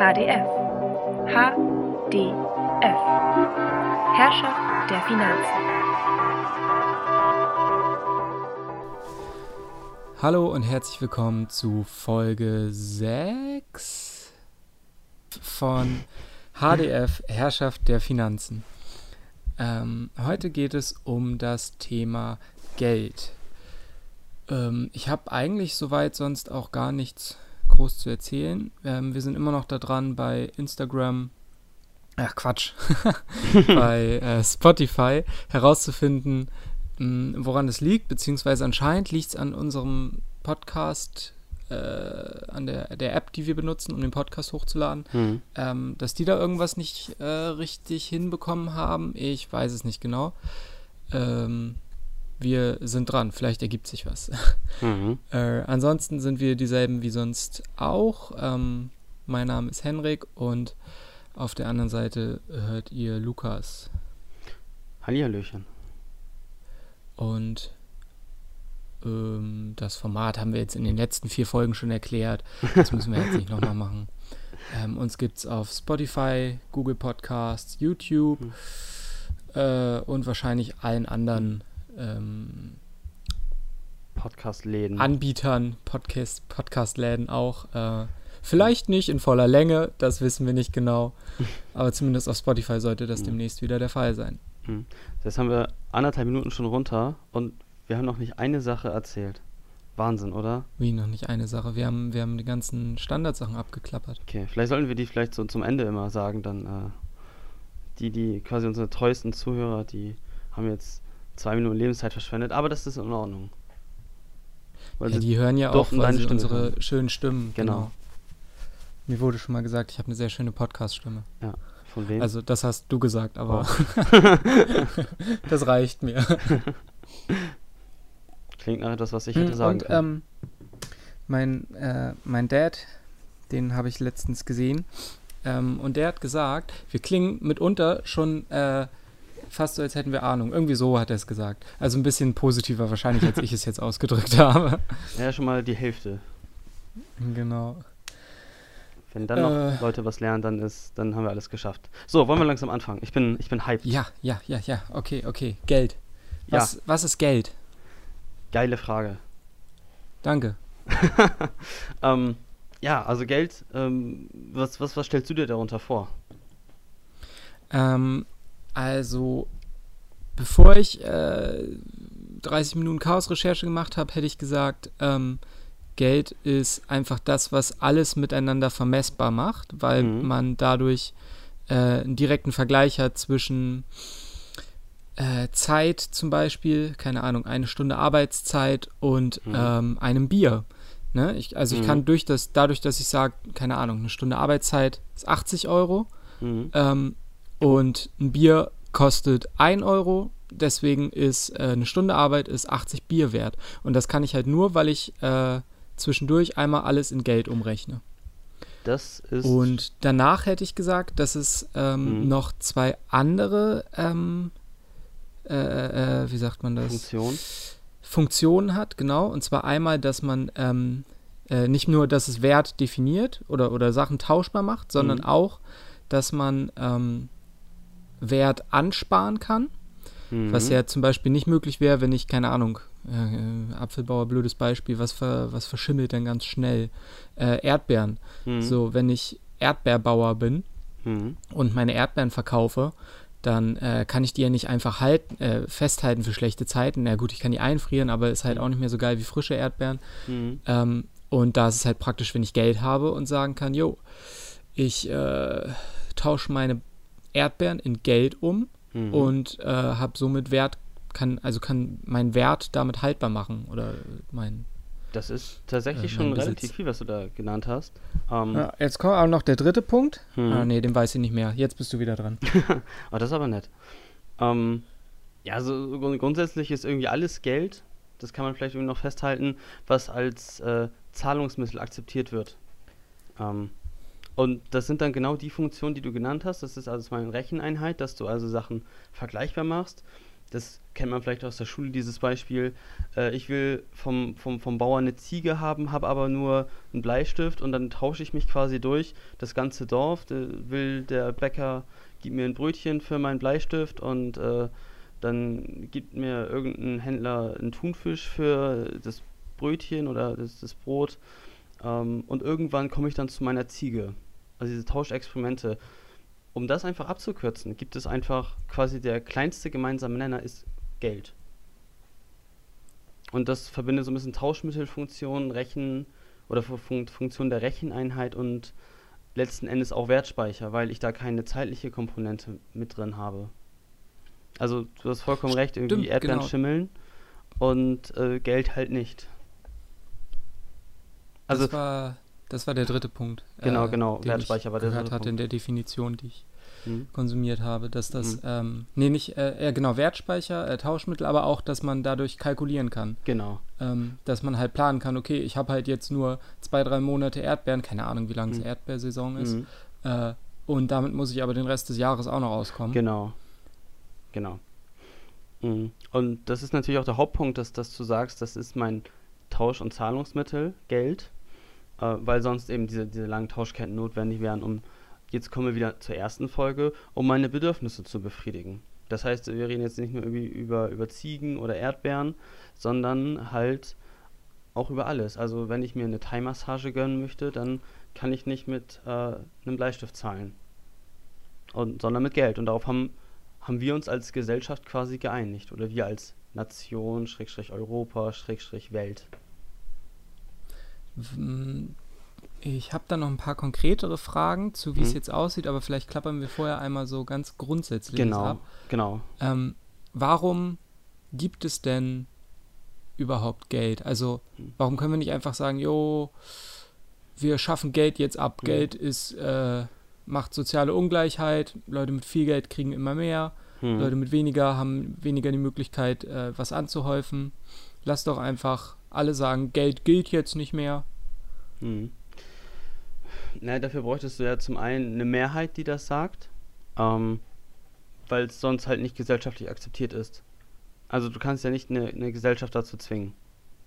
HDF. HDF. Herrschaft der Finanzen. Hallo und herzlich willkommen zu Folge 6 von HDF Herrschaft der Finanzen. Ähm, heute geht es um das Thema Geld. Ähm, ich habe eigentlich soweit sonst auch gar nichts groß zu erzählen. Ähm, wir sind immer noch da dran bei Instagram, ach Quatsch, bei äh, Spotify herauszufinden, mh, woran es liegt, beziehungsweise anscheinend liegt es an unserem Podcast, äh, an der, der App, die wir benutzen, um den Podcast hochzuladen, Mhm. ähm, dass die da irgendwas nicht äh, richtig hinbekommen haben. Ich weiß es nicht genau. Ähm, wir sind dran, vielleicht ergibt sich was. Mhm. Äh, ansonsten sind wir dieselben wie sonst auch. Ähm, mein Name ist Henrik und auf der anderen Seite hört ihr Lukas. Hallihallöchen. Und ähm, das Format haben wir jetzt in den letzten vier Folgen schon erklärt. Das müssen wir jetzt nicht nochmal machen. Ähm, uns gibt es auf Spotify, Google Podcasts, YouTube äh, und wahrscheinlich allen anderen ähm, Podcast-Läden. Anbietern, Podcast, Podcast-Läden auch. Äh, vielleicht nicht in voller Länge, das wissen wir nicht genau. Aber zumindest auf Spotify sollte das Mhm. demnächst wieder der Fall sein. Jetzt haben wir anderthalb Minuten schon runter und wir haben noch nicht eine Sache erzählt. Wahnsinn, oder? Wie noch nicht eine Sache. Wir haben, wir haben die ganzen Standardsachen abgeklappert. Okay, vielleicht sollten wir die vielleicht so zum Ende immer sagen, dann äh, die, die quasi unsere treuesten Zuhörer, die haben jetzt zwei Minuten Lebenszeit verschwendet, aber das ist in Ordnung. Weil Ja, sie die hören ja auch, weil sie Stimme unsere hören. schönen Stimmen. Genau. Mir wurde schon mal gesagt, ich habe eine sehr schöne Podcast-Stimme. von wem? Also, das hast du gesagt, aber Oh. das reicht mir. Klingt nach etwas, was ich hätte Hm, sagen Und können. ähm, mein, äh, mein Dad, den habe ich letztens gesehen, ähm, und der hat gesagt, wir klingen mitunter schon äh, fast so, als hätten wir Ahnung. Irgendwie so hat er es gesagt. Also ein bisschen positiver wahrscheinlich, als ich es jetzt ausgedrückt habe. ja, schon mal die Hälfte. Genau. Wenn dann noch Äh. Leute was lernen, dann ist, dann haben wir alles geschafft. So, wollen wir langsam anfangen? Ich bin, ich bin hyped. Ja, ja, ja, ja. Okay, okay. Geld. Was, was ist Geld? Geile Frage. Danke. ähm, ja, also Geld, ähm, was, was, was stellst du dir darunter vor? Ähm, also, bevor ich äh, 30 Minuten Chaos-Recherche gemacht habe, hätte ich gesagt, ähm, Geld ist einfach das, was alles miteinander vermessbar macht, weil Mhm. man dadurch äh, einen direkten Vergleich hat zwischen äh, Zeit zum Beispiel, keine Ahnung, eine Stunde Arbeitszeit und Mhm. ähm, einem Bier. Ne? Ich, also ich Mhm. kann durch das, dadurch, dass ich sage, keine Ahnung, eine Stunde Arbeitszeit ist 80 Euro, Mhm. ähm, und ein Bier kostet 1 Euro. Deswegen ist äh, eine Stunde Arbeit ist 80 Bier wert. Und das kann ich halt nur, weil ich äh, zwischendurch einmal alles in Geld umrechne. Das ist. Und danach hätte ich gesagt, dass es ähm, Mhm. noch zwei andere, ähm, äh, äh, wie sagt man das? Funktion. Funktionen hat, genau. Und zwar einmal, dass man ähm, äh, nicht nur, dass es Wert definiert oder, oder Sachen tauschbar macht, sondern Mhm. auch, dass man ähm, Wert ansparen kann. Mhm. Was ja zum Beispiel nicht möglich wäre, wenn ich, keine Ahnung, äh, äh, Apfelbauer, blödes Beispiel, was, ver, was verschimmelt dann ganz schnell? Äh, Erdbeeren. Mhm. So, wenn ich Erdbeerbauer bin Mhm. und meine Erdbeeren verkaufe, dann äh, kann ich die ja nicht einfach halten, äh, festhalten für schlechte Zeiten. Na gut, ich kann die einfrieren, aber ist halt auch nicht mehr so geil wie frische Erdbeeren. Mhm. Ähm, und da ist es halt praktisch, wenn ich Geld habe und sagen kann, jo, ich äh, tausche meine Erdbeeren in Geld um Mhm. und äh, habe somit Wert, kann, also kann meinen Wert damit haltbar machen oder mein. Das ist tatsächlich äh, schon mein relativ Besitz. viel, was du da genannt hast. Ähm, Ja, jetzt kommt auch noch der dritte Punkt. Mhm. Ah, nee, den weiß ich nicht mehr. Jetzt bist du wieder dran. Aber das ist aber nett. Ähm, ja, so grund- grundsätzlich ist irgendwie alles Geld, das kann man vielleicht irgendwie noch festhalten, was als äh, Zahlungsmittel akzeptiert wird. Ähm, und das sind dann genau die Funktionen, die du genannt hast. Das ist also mal eine Recheneinheit, dass du also Sachen vergleichbar machst. das kennt man vielleicht aus der Schule, dieses Beispiel. Äh, ich will vom, vom, vom Bauern eine Ziege haben, habe aber nur einen Bleistift und dann tausche ich mich quasi durch das ganze Dorf. Da will der Bäcker, gibt mir ein Brötchen für meinen Bleistift und äh, dann gibt mir irgendein Händler einen Thunfisch für das Brötchen oder das, das Brot. Ähm, und irgendwann komme ich dann zu meiner Ziege. Also diese Tauschexperimente um das einfach abzukürzen, gibt es einfach quasi der kleinste gemeinsame Nenner ist Geld. Und das verbindet so ein bisschen Tauschmittelfunktion, Rechen oder Fun Funktion der Recheneinheit und letzten Endes auch Wertspeicher, weil ich da keine zeitliche Komponente mit drin habe. Also du hast vollkommen recht, irgendwie Stimmt, Erdbeeren genau. schimmeln und äh, Geld halt nicht. Also das war das war der dritte Punkt. Genau, äh, genau. Wertspeicher war der dritte hatte Punkt. in der Definition, die ich mhm. konsumiert habe, dass das, mhm. ähm, nee, nicht, äh, genau, Wertspeicher, äh, Tauschmittel, aber auch, dass man dadurch kalkulieren kann. Genau. Ähm, dass man halt planen kann, okay, ich habe halt jetzt nur zwei, drei Monate Erdbeeren, keine Ahnung, wie lange mhm. es Erdbeersaison ist. Mhm. Äh, und damit muss ich aber den Rest des Jahres auch noch auskommen. Genau. Genau. Mhm. Und das ist natürlich auch der Hauptpunkt, dass, dass du sagst, das ist mein Tausch- und Zahlungsmittel, Geld äh, weil sonst eben diese, diese langen Tauschketten notwendig wären, um, jetzt kommen wir wieder zur ersten Folge, um meine Bedürfnisse zu befriedigen. Das heißt, wir reden jetzt nicht nur über, über Ziegen oder Erdbeeren, sondern halt auch über alles. Also wenn ich mir eine Thai-Massage gönnen möchte, dann kann ich nicht mit äh, einem Bleistift zahlen, und, sondern mit Geld. Und darauf haben, haben wir uns als Gesellschaft quasi geeinigt. Oder wir als Nation, Schrägstrich Europa, Schrägstrich Welt. Ich habe da noch ein paar konkretere Fragen zu, wie mhm. es jetzt aussieht, aber vielleicht klappern wir vorher einmal so ganz grundsätzlich genau, ab. Genau. Ähm, warum gibt es denn überhaupt Geld? Also, mhm. warum können wir nicht einfach sagen, jo, wir schaffen Geld jetzt ab. Mhm. Geld ist, äh, macht soziale Ungleichheit. Leute mit viel Geld kriegen immer mehr. Mhm. Leute mit weniger haben weniger die Möglichkeit, äh, was anzuhäufen. Lass doch einfach alle sagen, Geld gilt jetzt nicht mehr. Hm. Na, dafür bräuchtest du ja zum einen eine Mehrheit, die das sagt, ähm, weil es sonst halt nicht gesellschaftlich akzeptiert ist. Also du kannst ja nicht eine, eine Gesellschaft dazu zwingen.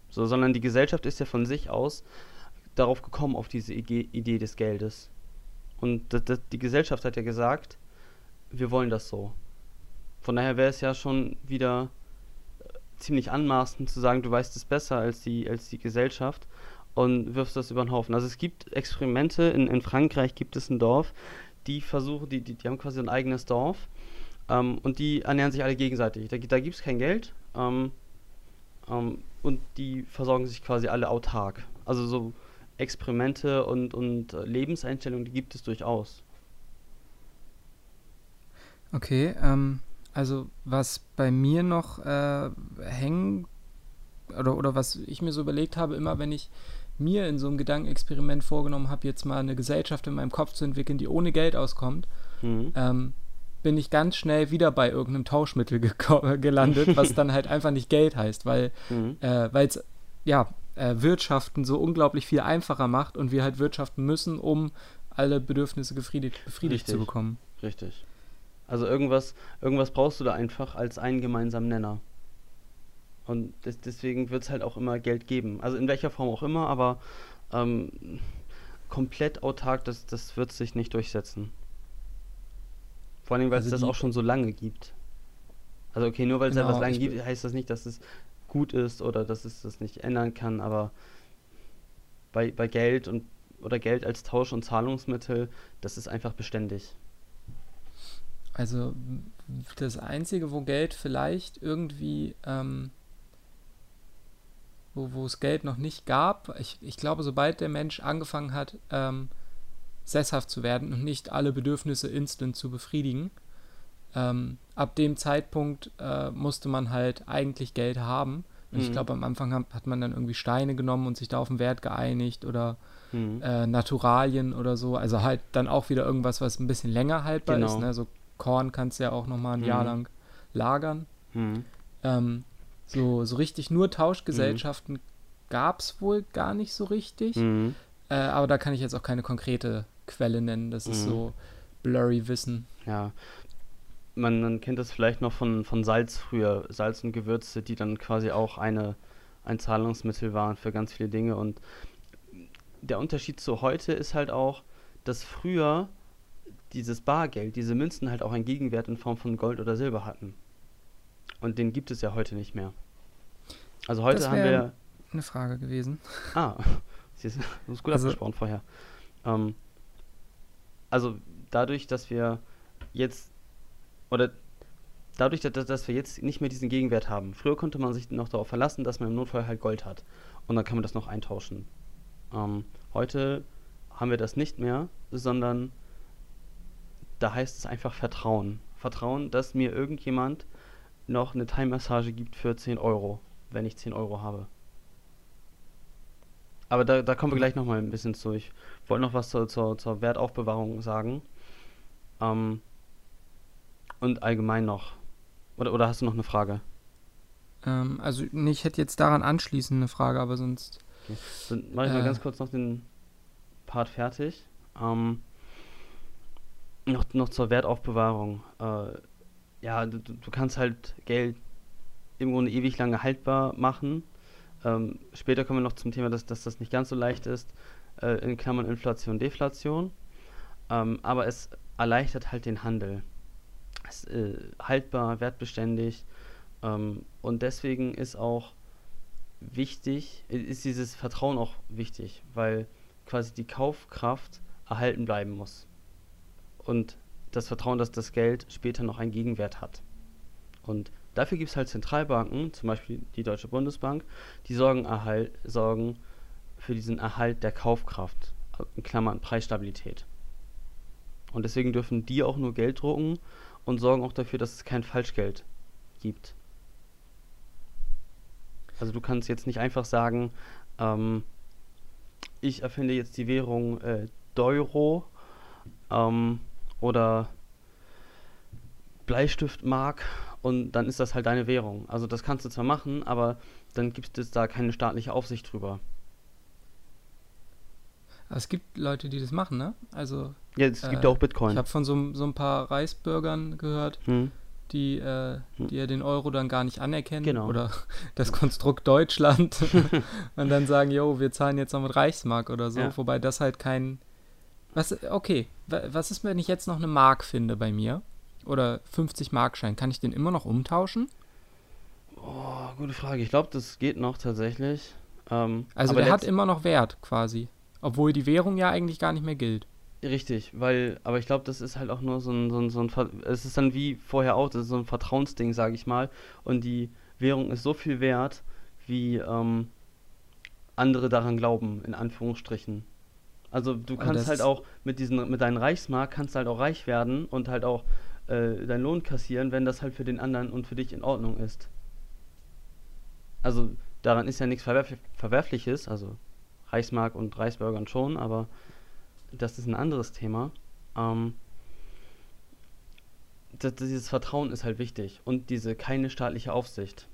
So, sondern die Gesellschaft ist ja von sich aus darauf gekommen, auf diese Idee, Idee des Geldes. Und die Gesellschaft hat ja gesagt, wir wollen das so. Von daher wäre es ja schon wieder ziemlich anmaßend zu sagen, du weißt es besser als die, als die Gesellschaft und wirfst das über den Haufen. Also es gibt Experimente, in, in Frankreich gibt es ein Dorf, die versuchen, die, die, die haben quasi ein eigenes Dorf ähm, und die ernähren sich alle gegenseitig. Da, da gibt es kein Geld ähm, ähm, und die versorgen sich quasi alle autark. Also so Experimente und, und Lebenseinstellungen, die gibt es durchaus. Okay, ähm, also was bei mir noch äh, hängen oder, oder was ich mir so überlegt habe, immer wenn ich mir in so einem Gedankenexperiment vorgenommen habe, jetzt mal eine Gesellschaft in meinem Kopf zu entwickeln, die ohne Geld auskommt, mhm. ähm, bin ich ganz schnell wieder bei irgendeinem Tauschmittel gelandet, was dann halt einfach nicht Geld heißt, weil mhm. äh, es ja äh, Wirtschaften so unglaublich viel einfacher macht und wir halt wirtschaften müssen, um alle Bedürfnisse befriedigt, befriedigt zu bekommen. Richtig. Also irgendwas, irgendwas brauchst du da einfach als einen gemeinsamen Nenner. Und des, deswegen wird es halt auch immer Geld geben. Also in welcher Form auch immer, aber ähm, komplett autark, das, das wird sich nicht durchsetzen. Vor allem, weil also es das auch schon so lange gibt. Also okay, nur weil es genau, etwas lange gibt, heißt das nicht, dass es gut ist oder dass es das nicht ändern kann, aber bei, bei Geld und oder Geld als Tausch- und Zahlungsmittel, das ist einfach beständig. Also das Einzige, wo Geld vielleicht irgendwie, ähm, wo, wo es Geld noch nicht gab, ich, ich glaube, sobald der Mensch angefangen hat, ähm, sesshaft zu werden und nicht alle Bedürfnisse instant zu befriedigen, ähm, ab dem Zeitpunkt äh, musste man halt eigentlich Geld haben. Und mhm. ich glaube, am Anfang hat, hat, man dann irgendwie Steine genommen und sich da auf den Wert geeinigt oder mhm. äh, Naturalien oder so. Also halt dann auch wieder irgendwas, was ein bisschen länger haltbar genau. ist. Ne? So Korn kannst du ja auch nochmal ein mhm. Jahr lang lagern. Mhm. Ähm, so, so richtig nur Tauschgesellschaften mhm. gab es wohl gar nicht so richtig. Mhm. Äh, aber da kann ich jetzt auch keine konkrete Quelle nennen. Das ist mhm. so blurry Wissen. Ja. man, man kennt das vielleicht noch von, von Salz früher, Salz und Gewürze, die dann quasi auch eine, ein Zahlungsmittel waren für ganz viele Dinge. Und der Unterschied zu heute ist halt auch, dass früher dieses Bargeld, diese Münzen halt auch einen Gegenwert in Form von Gold oder Silber hatten. Und den gibt es ja heute nicht mehr. Also heute haben wir. Eine Frage gewesen. Ah, siehst du, du hast gut Also- abgesprochen vorher. Ähm, also dadurch, dass wir jetzt oder dadurch, dass, dass wir jetzt nicht mehr diesen Gegenwert haben. Früher konnte man sich noch darauf verlassen, dass man im Notfall halt Gold hat und dann kann man das noch eintauschen. Ähm, heute haben wir das nicht mehr, sondern da heißt es einfach Vertrauen. Vertrauen, dass mir irgendjemand noch eine Thai-Massage gibt für 10 Euro, wenn ich 10 Euro habe. Aber da, da kommen wir gleich nochmal ein bisschen zu. Ich wollte noch was zur, zur, zur Wertaufbewahrung sagen. Ähm, und allgemein noch. Oder, oder hast du noch eine Frage? Ähm, also, nee, ich hätte jetzt daran anschließend eine Frage, aber sonst. Dann mache ich mal Äh. ganz kurz noch den Part fertig. Ähm, noch, noch zur Wertaufbewahrung. Äh, ja, du, du kannst halt Geld im Grunde ewig lange haltbar machen. Ähm, später kommen wir noch zum Thema, dass, dass das nicht ganz so leicht ist, äh, in Klammern Inflation, Deflation. Ähm, aber es erleichtert halt den Handel. Es ist äh, haltbar, wertbeständig. Ähm, und deswegen ist auch wichtig, i- ist dieses Vertrauen auch wichtig, weil quasi die Kaufkraft erhalten bleiben muss. Und das Vertrauen, dass das Geld später noch einen Gegenwert hat. Und dafür gibt es halt Zentralbanken, zum Beispiel die Deutsche Bundesbank, die sorgen, erhalt, sorgen für diesen Erhalt der Kaufkraft, in Klammern Preisstabilität. Und deswegen dürfen die auch nur Geld drucken und sorgen auch dafür, dass es kein Falschgeld gibt. Also du kannst jetzt nicht einfach sagen, ähm, ich erfinde jetzt die Währung äh, Deuro ähm, oder Bleistiftmark und dann ist das halt deine Währung. Also das kannst du zwar machen, aber dann gibt es da keine staatliche Aufsicht drüber. Es gibt Leute, die das machen, ne? Also, Ja, es gibt Äh, ja auch ich Bitcoin. habe von so, so ein paar Reichsbürgern gehört, Hm. die, äh, Hm. die ja den Euro dann gar nicht anerkennen. Genau. Oder das Konstrukt Deutschland. und dann sagen, jo, wir zahlen jetzt noch mit Reichsmark oder so. Ja. Wobei das halt kein. Was, okay, wa- was ist, wenn ich jetzt noch eine Mark finde bei mir? Oder 50 Markschein? Kann ich den immer noch umtauschen? Oh, gute Frage. Ich glaube, das geht noch tatsächlich. Ähm, Also der hat immer noch Wert quasi. Obwohl die Währung ja eigentlich gar nicht mehr gilt. Richtig, weil, aber ich glaube, das ist halt auch nur so ein, so ein, so ein, Ver- es ist dann wie vorher auch, das ist so ein Vertrauensding, sage ich mal. Und die Währung ist so viel wert, wie ähm, andere daran glauben, in Anführungsstrichen. Also du kannst halt auch mit diesen, mit deinen Reichsmark kannst halt auch reich werden und halt auch äh, deinen Lohn kassieren, wenn das halt für den anderen und für dich in Ordnung ist. Also daran ist ja nichts Verwerf Verwerfliches, also Reichsmark und Reichsbürgern schon, aber das ist ein anderes Thema. Ähm, das, dieses Vertrauen ist halt wichtig und diese keine staatliche Aufsicht.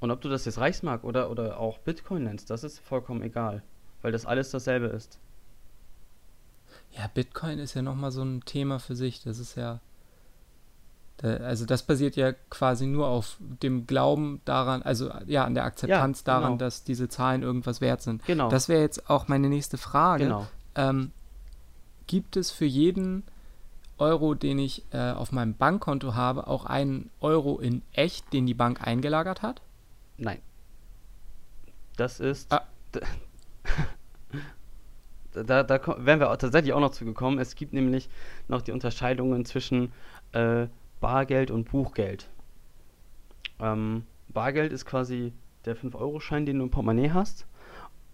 Und ob du das jetzt Reichsmark oder, oder auch Bitcoin nennst, das ist vollkommen egal, weil das alles dasselbe ist. Ja, Bitcoin ist ja nochmal so ein Thema für sich. Das ist ja. Also, das basiert ja quasi nur auf dem Glauben daran, also ja, an der Akzeptanz genau. daran, dass diese Zahlen irgendwas wert sind. Genau. Das wäre jetzt auch meine nächste Frage. genau. Ähm, gibt es für jeden Euro, den ich äh, auf meinem Bankkonto habe, auch einen Euro in echt, den die Bank eingelagert hat? Nein. Das ist. Ah. Da, da, wären wir tatsächlich auch noch zugekommen. Es gibt nämlich noch die Unterscheidungen zwischen äh, Bargeld und Buchgeld. Ähm, Bargeld ist quasi der 5-Euro-Schein, den du im Portemonnaie hast.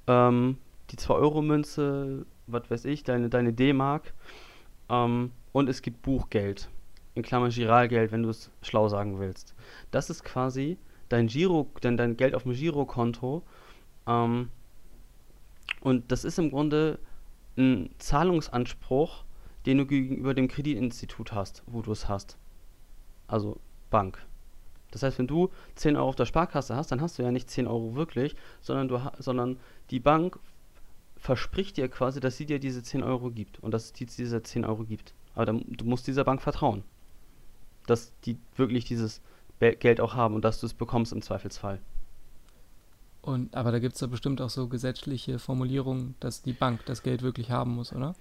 Ähm, die 2-Euro-Münze, was weiß ich, deine, deine D-Mark. Ähm, und es gibt Buchgeld. In Klammern Giralgeld, wenn du es schlau sagen willst. Das ist quasi dein Giro, dein, dein Geld auf dem Girokonto. Ähm, und das ist im Grunde ein Zahlungsanspruch, den du gegenüber dem Kreditinstitut hast, wo du es hast. Also Bank. Das heißt, wenn du 10 Euro auf der Sparkasse hast, dann hast du ja nicht 10 Euro wirklich, sondern, du sondern die Bank verspricht dir quasi, dass sie dir diese 10 Euro gibt und dass es diese 10 Euro gibt. Aber dann, du musst dieser Bank vertrauen. dass die wirklich dieses Geld auch haben und dass du es bekommst im Zweifelsfall. Und, aber da gibt es ja bestimmt auch so gesetzliche Formulierungen, dass die Bank das Geld wirklich haben muss, oder?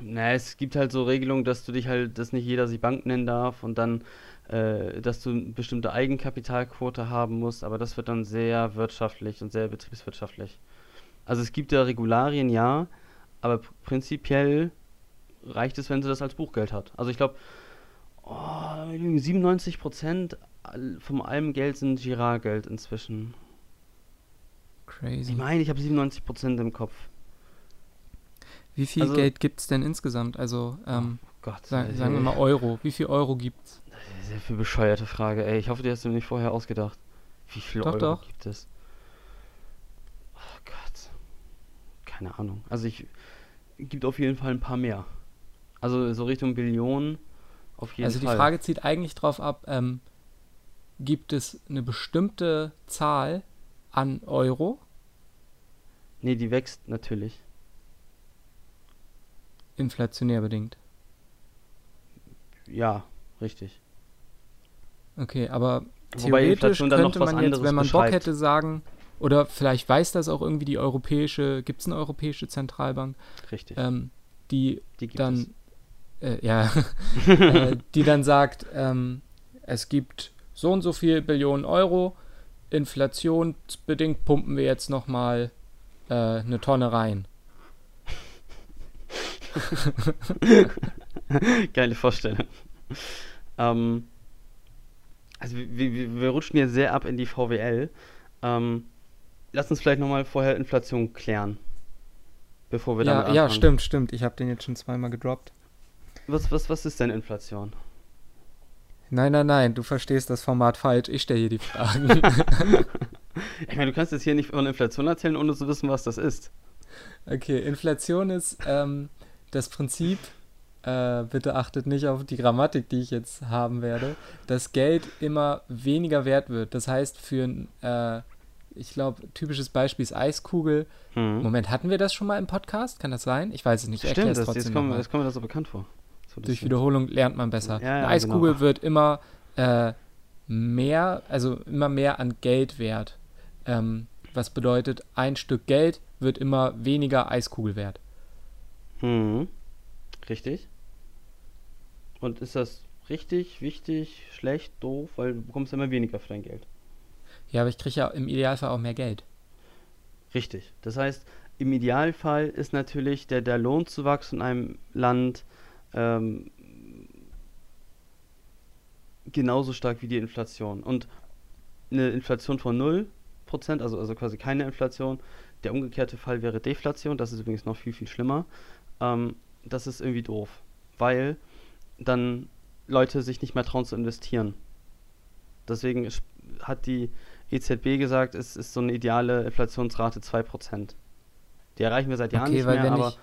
Na, es gibt halt so Regelungen, dass du dich halt, dass nicht jeder sich Bank nennen darf und dann, äh, dass du eine bestimmte Eigenkapitalquote haben musst, aber das wird dann sehr wirtschaftlich und sehr betriebswirtschaftlich. Also es gibt ja Regularien, ja, aber pr- prinzipiell reicht es, wenn sie das als Buchgeld hat. Also ich glaube, oh, 97 Prozent von allem Geld sind Girardgeld inzwischen. Crazy. Ich meine, ich habe 97 Prozent im Kopf. Wie viel also- Geld gibt es denn insgesamt? Also, ähm, Gott, sa ey, sagen wir mal Euro. Wie viel Euro gibt's? Sehr viel bescheuerte Frage, ey. Ich hoffe, die hast du mir nicht vorher ausgedacht. Wie viel Doch, Euro doch. gibt es? Oh Gott. Keine Ahnung. Also ich gibt auf jeden Fall ein paar mehr. Also so Richtung Billionen auf jeden Also die Fall. Frage zieht eigentlich drauf ab, ähm, gibt es eine bestimmte Zahl an Euro Nee, die wächst natürlich. inflationär bedingt? Ja, richtig. Okay, aber Wobei theoretisch Inflation dann noch könnte was man jetzt, wenn man Bock beschreibt. hätte, sagen, oder vielleicht weiß das auch irgendwie die europäische, gibt es eine europäische Zentralbank, Richtig. ähm, die die gibt dann, äh, ja, äh, die dann sagt, ähm, es gibt so und so viel Billionen Euro, inflationsbedingt pumpen wir jetzt nochmal äh, eine Tonne rein. Geile Vorstellung. ähm, also wir, wir, wir rutschen jetzt sehr ab in die VWL. Ähm, lass uns vielleicht nochmal vorher Inflation klären. Bevor wir damit Ja, ja, anfangen. stimmt, stimmt. Ich habe den jetzt schon zweimal gedroppt. Was, was, was ist denn Inflation? Nein, nein, nein, du verstehst das Format falsch. Ich stelle hier die Fragen. Ich meine, du kannst jetzt hier nicht von Inflation erzählen, ohne zu wissen, was das ist. Okay, Inflation ist ähm, das Prinzip, äh, bitte achtet nicht auf die Grammatik, die ich jetzt haben werde, dass Geld immer weniger wert wird. Das heißt, für ein, äh, ich glaube, typisches Beispiel ist Eiskugel. Hm. Moment, hatten wir das schon mal im Podcast? Kann das sein? Ich weiß es nicht. Stimmt, es das, jetzt, kommt, jetzt kommt mir das so bekannt vor. So Durch. Wiederholung lernt man besser. Ja, Eine ja, Eiskugel genau. wird immer äh, mehr, also immer mehr an Geld wert. Ähm, was bedeutet, ein Stück Geld wird immer weniger Eiskugel wert. Hm. Richtig. Und ist das richtig, wichtig, schlecht, doof? Weil du bekommst immer weniger für dein Geld. Ja, aber ich kriege ja im Idealfall auch mehr Geld. Richtig. Das heißt, im Idealfall ist natürlich der, der Lohnzuwachs in einem Land ähm, genauso stark wie die Inflation. Und eine Inflation von 0%, also, also quasi keine Inflation, der umgekehrte Fall wäre Deflation, das ist übrigens noch viel, viel schlimmer. Ähm, das ist irgendwie doof, weil dann Leute sich nicht mehr trauen zu investieren. Deswegen hat die EZB gesagt, es ist so eine ideale Inflationsrate 2%. Die erreichen wir seit Jahren Okay, nicht mehr, aber ich,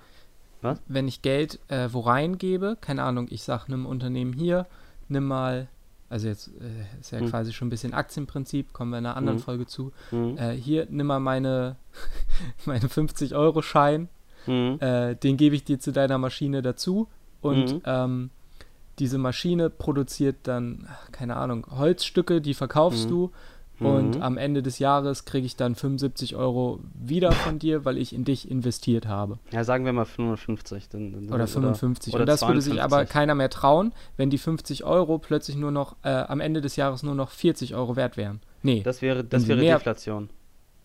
Was? wenn ich Geld äh, wo reingebe, keine Ahnung, ich sage einem Unternehmen hier, nimm mal, also jetzt äh, ist ja Hm. quasi schon ein bisschen Aktienprinzip, kommen wir in einer anderen Mhm. Folge zu. Mhm. Äh, hier, nimm mal meine, meine 50-Euro-Schein, Mhm. äh, den gebe ich dir zu deiner Maschine dazu und Mhm. ähm, diese Maschine produziert dann, keine Ahnung, Holzstücke, die verkaufst Mhm. du und Mhm. am Ende des Jahres kriege ich dann 75 Euro wieder von dir, weil ich in dich investiert habe. Ja, sagen wir mal 55. Dann, dann, Oder 55. oder und das würde sich aber 52. keiner mehr trauen, wenn die 50 Euro plötzlich nur noch äh, am Ende des Jahres nur noch 40 Euro wert wären. Nee. Das wäre, das wäre mehr- Deflation.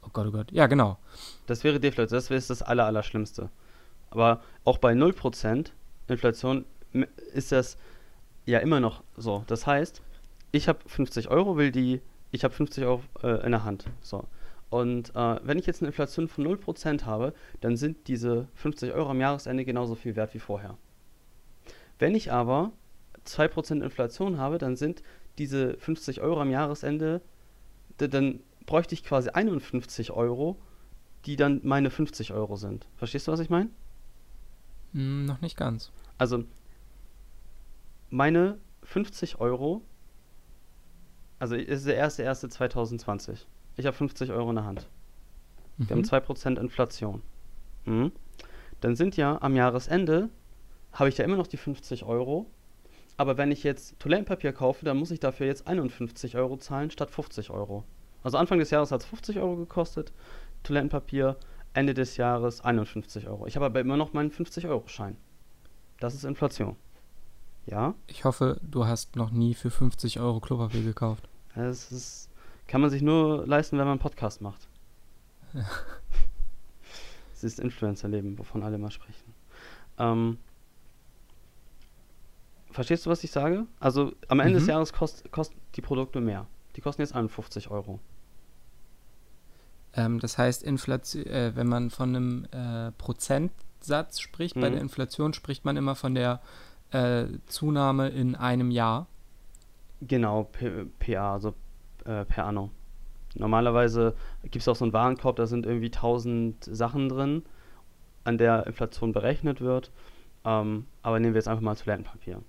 oh Gott, oh Gott. Ja, genau. Das wäre Deflation. Das wäre das aller, Allerschlimmste. Aber auch bei 0% Inflation ist das ja immer noch so. Das heißt, ich habe 50 Euro, will die, ich habe 50 Euro äh, in der Hand. So. Und äh, wenn ich jetzt eine Inflation von 0% habe, dann sind diese 50 Euro am Jahresende genauso viel wert wie vorher. Wenn ich aber 2% Inflation habe, dann sind diese 50 Euro am Jahresende, dann bräuchte ich quasi 51 Euro, die dann meine 50 Euro sind. Verstehst du, was ich meine? Hm, noch nicht ganz. Also, meine 50 Euro, also es ist der 1.1.2020. Ich habe 50 Euro in der Hand. Wir haben Mhm. 2% Inflation. Mhm. Dann sind ja am Jahresende, habe ich ja immer noch die 50 Euro, aber wenn ich jetzt Toilettenpapier kaufe, dann muss ich dafür jetzt 51 Euro zahlen statt 50 Euro. Also Anfang des Jahres hat es 50 Euro gekostet, Toilettenpapier, Ende des Jahres 51 Euro. Ich habe aber immer noch meinen 50-Euro-Schein. Das ist Inflation. Ja? Ich hoffe, du hast noch nie für 50 Euro Klopapier gekauft. Das ist, kann man sich nur leisten, wenn man einen Podcast macht. Es ist Influencer-Leben, wovon alle mal sprechen. Ähm, verstehst du, was ich sage? Also am Ende des Mhm. Jahres kost, kosten die Produkte mehr. Die kosten jetzt 51 Euro. Ähm, das heißt, Inflation, äh, wenn man von einem äh, Prozentsatz spricht, bei Mhm. der Inflation spricht man immer von der äh, Zunahme in einem Jahr. Genau, PA, also äh, per Anno. Normalerweise gibt es auch so einen Warenkorb, da sind irgendwie 1000 Sachen drin, an der Inflation berechnet wird. Ähm, aber nehmen wir jetzt einfach mal Toilettenpapier.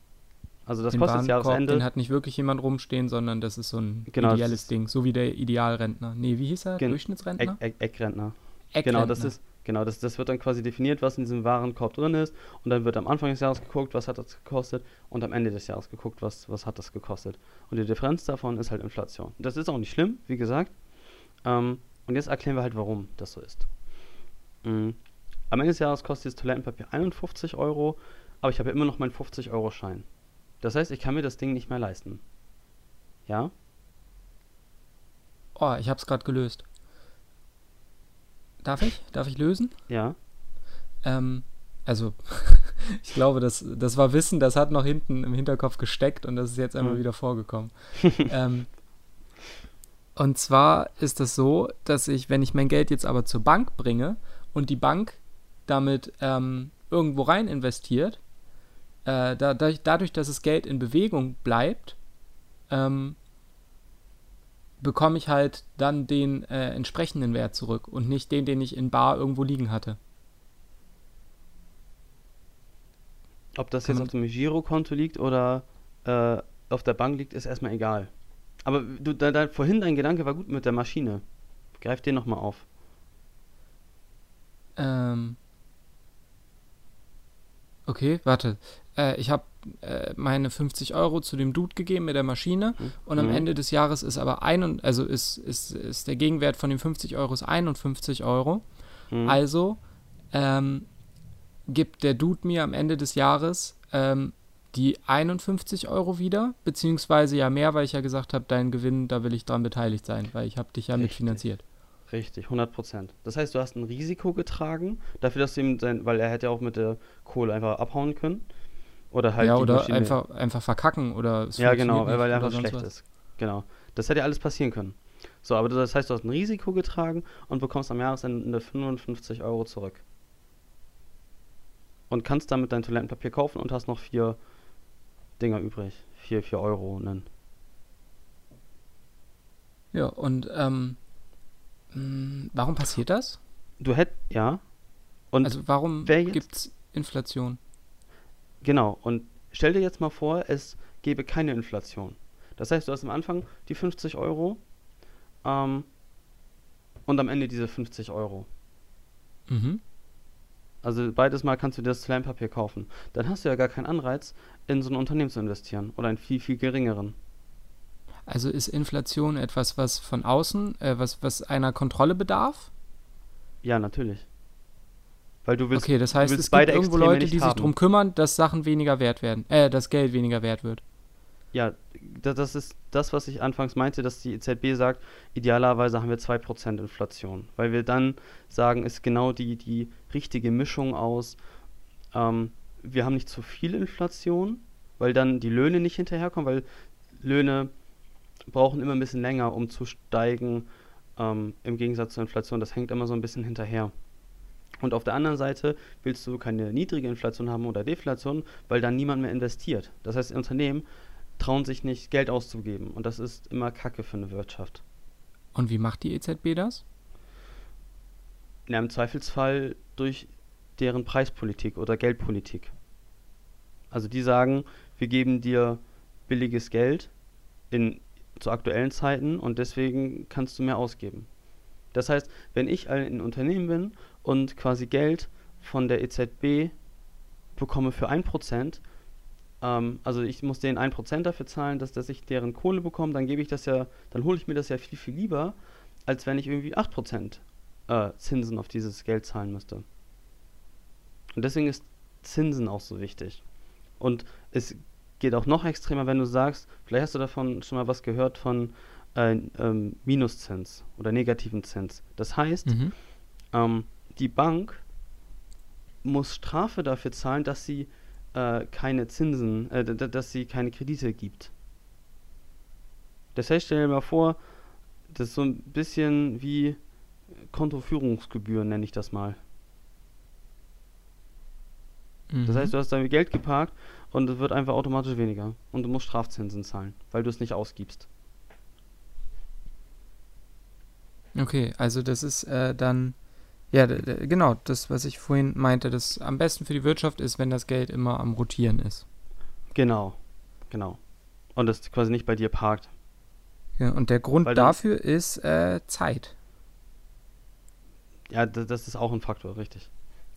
Also das den kostet Warenkorb, Jahresende. den hat nicht wirklich jemand rumstehen, sondern das ist so ein Genau, das ideelles Ding, so wie der Idealrentner. Nee, wie hieß er? Eck, Durchschnittsrentner? Eck, Eckrentner. Genau, Eckrentner. das ist, genau das, das wird dann quasi definiert, was in diesem Warenkorb drin ist. Und dann wird am Anfang des Jahres geguckt, was hat das gekostet. Und am Ende des Jahres geguckt, was, was hat das gekostet. Und die Differenz davon ist halt Inflation. Das ist auch nicht schlimm, wie gesagt. Ähm, und jetzt erklären wir halt, warum das so ist. Mm. Am Ende des Jahres kostet das Toilettenpapier 51 Euro, aber ich habe ja immer noch meinen 50-Euro-Schein. Das heißt, ich kann mir das Ding nicht mehr leisten. Ja? Oh, ich hab's gerade gelöst. Darf ich? Darf ich lösen? Ja. Ähm, also, ich glaube, das, das war Wissen, das hat noch hinten im Hinterkopf gesteckt und das ist jetzt einmal Mhm. wieder vorgekommen. ähm, und zwar ist es so, dass ich, wenn ich mein Geld jetzt aber zur Bank bringe und die Bank damit ähm, irgendwo rein investiert, äh, da, dadurch, dadurch, dass das Geld in Bewegung bleibt, ähm, bekomme ich halt dann den äh, entsprechenden Wert zurück und nicht den, den ich in Bar irgendwo liegen hatte. Ob das jetzt auf dem Girokonto liegt oder äh, auf der Bank liegt, ist erstmal egal. Aber du, da, da, vorhin dein Gedanke war gut mit der Maschine. Greif den nochmal auf. Ähm. Okay, warte. Äh, ich habe äh, meine 50 Euro zu dem Dude gegeben mit der Maschine und am Mhm. Ende des Jahres ist aber ein und, also ist, ist, ist der Gegenwert von den 50 Euro ist 51 Euro. Mhm. Also ähm, gibt der Dude mir am Ende des Jahres ähm, die 51 Euro wieder, beziehungsweise ja mehr, weil ich ja gesagt habe, dein Gewinn, da will ich dran beteiligt sein, weil ich habe dich ja Richtig. mitfinanziert. Richtig, 100 Prozent. Das heißt, du hast ein Risiko getragen, dafür, dass du ihm sein, weil er hätte ja auch mit der Kohle einfach abhauen können. Oder halt ja, oder Maschine- einfach, einfach verkacken oder es Ja, genau, weil er einfach schlecht was. ist. Genau. Das hätte ja alles passieren können. So, aber das heißt, du hast ein Risiko getragen und bekommst am Jahresende 55 Euro zurück. Und kannst damit dein Toilettenpapier kaufen und hast noch vier Dinger übrig. Vier, vier Euro. Nennen. Ja, und ähm, mh, warum passiert das? Du hättest, ja. Und also warum jetzt- gibt's Inflation? Genau, und stell dir jetzt mal vor, es gäbe keine Inflation. Das heißt, du hast am Anfang die 50 Euro ähm, und am Ende diese 50 Euro. Mhm. Also beides Mal kannst du dir das Toilettenpapier kaufen. Dann hast du ja gar keinen Anreiz, in so ein Unternehmen zu investieren oder einen viel, viel geringeren. Also ist Inflation etwas, was von außen, äh, was, was einer Kontrolle bedarf? Ja, natürlich. Weil du willst, okay, das heißt, es gibt irgendwo Extreme Leute, die sich darum kümmern, dass Sachen weniger wert werden, äh, dass Geld weniger wert wird. Ja, da- das ist das, was ich anfangs meinte, dass die EZB sagt, idealerweise haben wir 2% Inflation. Weil wir dann sagen, ist genau die, die richtige Mischung aus, ähm, wir haben nicht zu viel Inflation, weil dann die Löhne nicht hinterherkommen, weil Löhne brauchen immer ein bisschen länger, um zu steigen, ähm, im Gegensatz zur Inflation. Das hängt immer so ein bisschen hinterher. Und auf der anderen Seite willst du keine niedrige Inflation haben oder Deflation, weil dann niemand mehr investiert. Das heißt, Unternehmen trauen sich nicht, Geld auszugeben. Und das ist immer Kacke für eine Wirtschaft. Und wie macht die EZB das? Ja, im Zweifelsfall durch deren Preispolitik oder Geldpolitik. Also die sagen, wir geben dir billiges Geld in, zu aktuellen Zeiten und deswegen kannst du mehr ausgeben. Das heißt, wenn ich ein Unternehmen bin und quasi Geld von der EZB bekomme für 1%, ähm, also ich muss denen 1% dafür zahlen, dass, dass ich deren Kohle bekomme, dann gebe ich das ja, dann hole ich mir das ja viel, viel lieber, als wenn ich irgendwie 8% äh, Zinsen auf dieses Geld zahlen müsste. Und deswegen ist Zinsen auch so wichtig. Und es geht auch noch extremer, wenn du sagst, vielleicht hast du davon schon mal was gehört von äh, ähm, Minuszins oder negativen Zins. Das heißt, Mhm. ähm, die Bank muss Strafe dafür zahlen, dass sie äh, keine Zinsen, äh, dass sie keine Kredite gibt. Das heißt, stell dir mal vor, das ist so ein bisschen wie Kontoführungsgebühren, nenne ich das mal. Das Mhm. heißt, du hast dein Geld geparkt und es wird einfach automatisch weniger. Und du musst Strafzinsen zahlen, weil du es nicht ausgibst. Okay, also das ist äh, dann, ja, genau, das, was ich vorhin meinte, das am besten für die Wirtschaft ist, wenn das Geld immer am Rotieren ist. Genau, genau. Und es quasi nicht bei dir parkt. Ja, und der Grund Weil dafür ist äh, Zeit. Ja, das, das ist auch ein Faktor, richtig.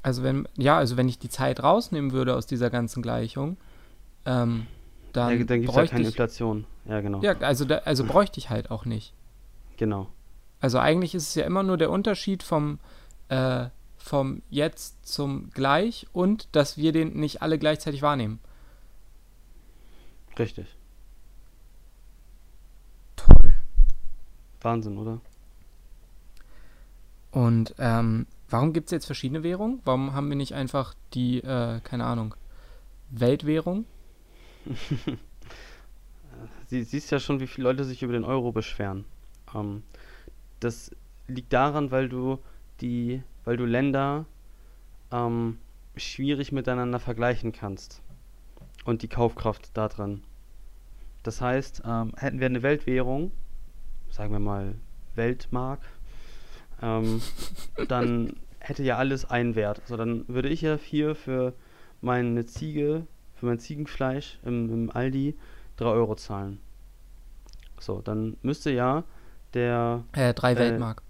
Also wenn, ja, also wenn ich die Zeit rausnehmen würde aus dieser ganzen Gleichung, ähm, dann, ja, dann gibt es ja keine ich, Inflation. Ja, genau. ja, also da, also bräuchte ich halt auch nicht. Genau. Also eigentlich ist es ja immer nur der Unterschied vom, äh, vom Jetzt zum Gleich und dass wir den nicht alle gleichzeitig wahrnehmen. Richtig. Toll. Wahnsinn, oder? Und ähm, warum gibt es jetzt verschiedene Währungen? Warum haben wir nicht einfach die, äh, keine Ahnung, Weltwährung? Sie, siehst ja schon, wie viele Leute sich über den Euro beschweren. Ähm, das liegt daran, weil du die, weil du Länder ähm, schwierig miteinander vergleichen kannst. Und die Kaufkraft da drin. Das heißt, ähm, hätten wir eine Weltwährung, sagen wir mal Weltmark, ähm, dann hätte ja alles einen Wert. Also dann würde ich ja hier für meine Ziege, für mein Ziegenfleisch im, im Aldi 3 Euro zahlen. So, dann müsste ja der Äh, drei Äh, Weltmark.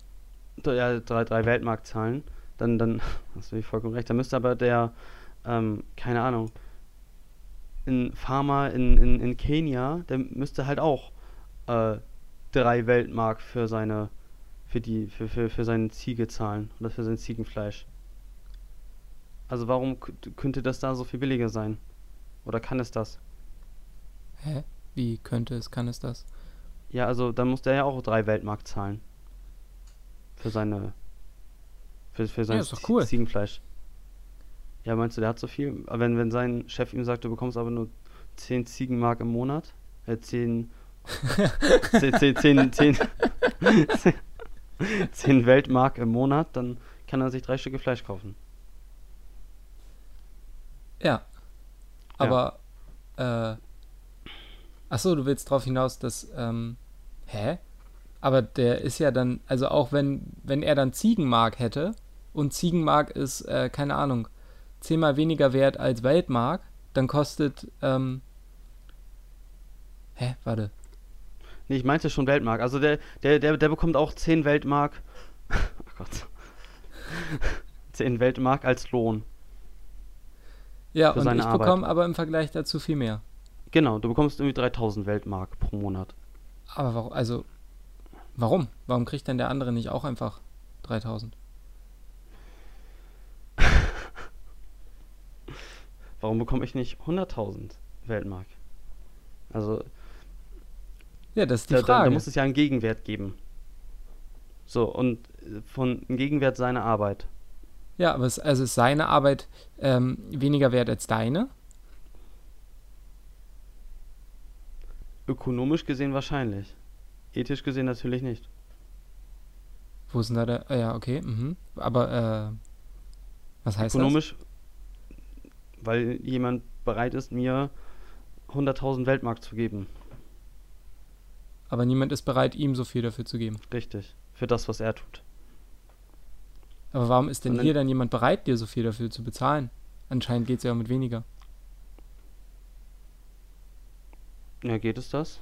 D- ja, 3, 3 Weltmark zahlen. Dann, dann, hast du vollkommen recht, dann müsste aber der, ähm, keine Ahnung, ein Farmer in, in, in Kenia, der müsste halt auch äh, 3 Weltmark für seine, für die, für, für, für seine Ziege zahlen oder für sein Ziegenfleisch. Also warum könnte das da so viel billiger sein? Oder kann es das? Hä? Wie könnte es, kann es das? Ja, also dann muss der ja auch 3 Weltmark zahlen. Für seine. Für, für sein ist doch cool. Ziegenfleisch. Ja, meinst du, der hat so viel? Aber Wenn, wenn sein Chef ihm sagt, du bekommst aber nur 10 Ziegenmark im Monat, äh, 10. 10, 10, 10, 10, 10 Weltmark im Monat, dann kann er sich drei Stücke Fleisch kaufen. Ja. Aber, äh, ach so, du willst darauf hinaus, dass, ähm, hä? Aber der ist ja dann, also auch wenn, wenn er dann Ziegenmark hätte und Ziegenmark ist, äh, keine Ahnung, zehnmal weniger wert als Weltmark, dann kostet, ähm, hä, warte. Nee, ich meinte schon Weltmark. Also der, der, der, der bekommt auch 10 Weltmark. Oh Gott. 10 Weltmark als Lohn. Ja, und ich Arbeit. bekomme aber im Vergleich dazu viel mehr. Genau, du bekommst irgendwie 3000 Weltmark pro Monat. Aber warum, also, warum? Warum kriegt denn der andere nicht auch einfach 3000? Warum bekomme ich nicht 100.000 Weltmark? Also, Ja, das ist die da, da, Frage. da muss es ja einen Gegenwert geben. So, und äh, von einem Gegenwert seiner Arbeit. Ja, aber es, also ist seine Arbeit ähm, weniger wert als deine? Ökonomisch gesehen wahrscheinlich. Ethisch gesehen natürlich nicht. Wo ist denn da der? äh, Ja, okay. Mhm. Aber, äh, was heißt Ökonomisch, weil jemand bereit ist, mir 100.000 Weltmark zu geben. das? Aber niemand ist bereit, ihm so viel dafür zu geben. Richtig. Für das, was er tut. Aber warum ist denn dann- hier dann jemand bereit, dir so viel dafür zu bezahlen? Anscheinend geht es ja mit weniger. Ja, geht es das?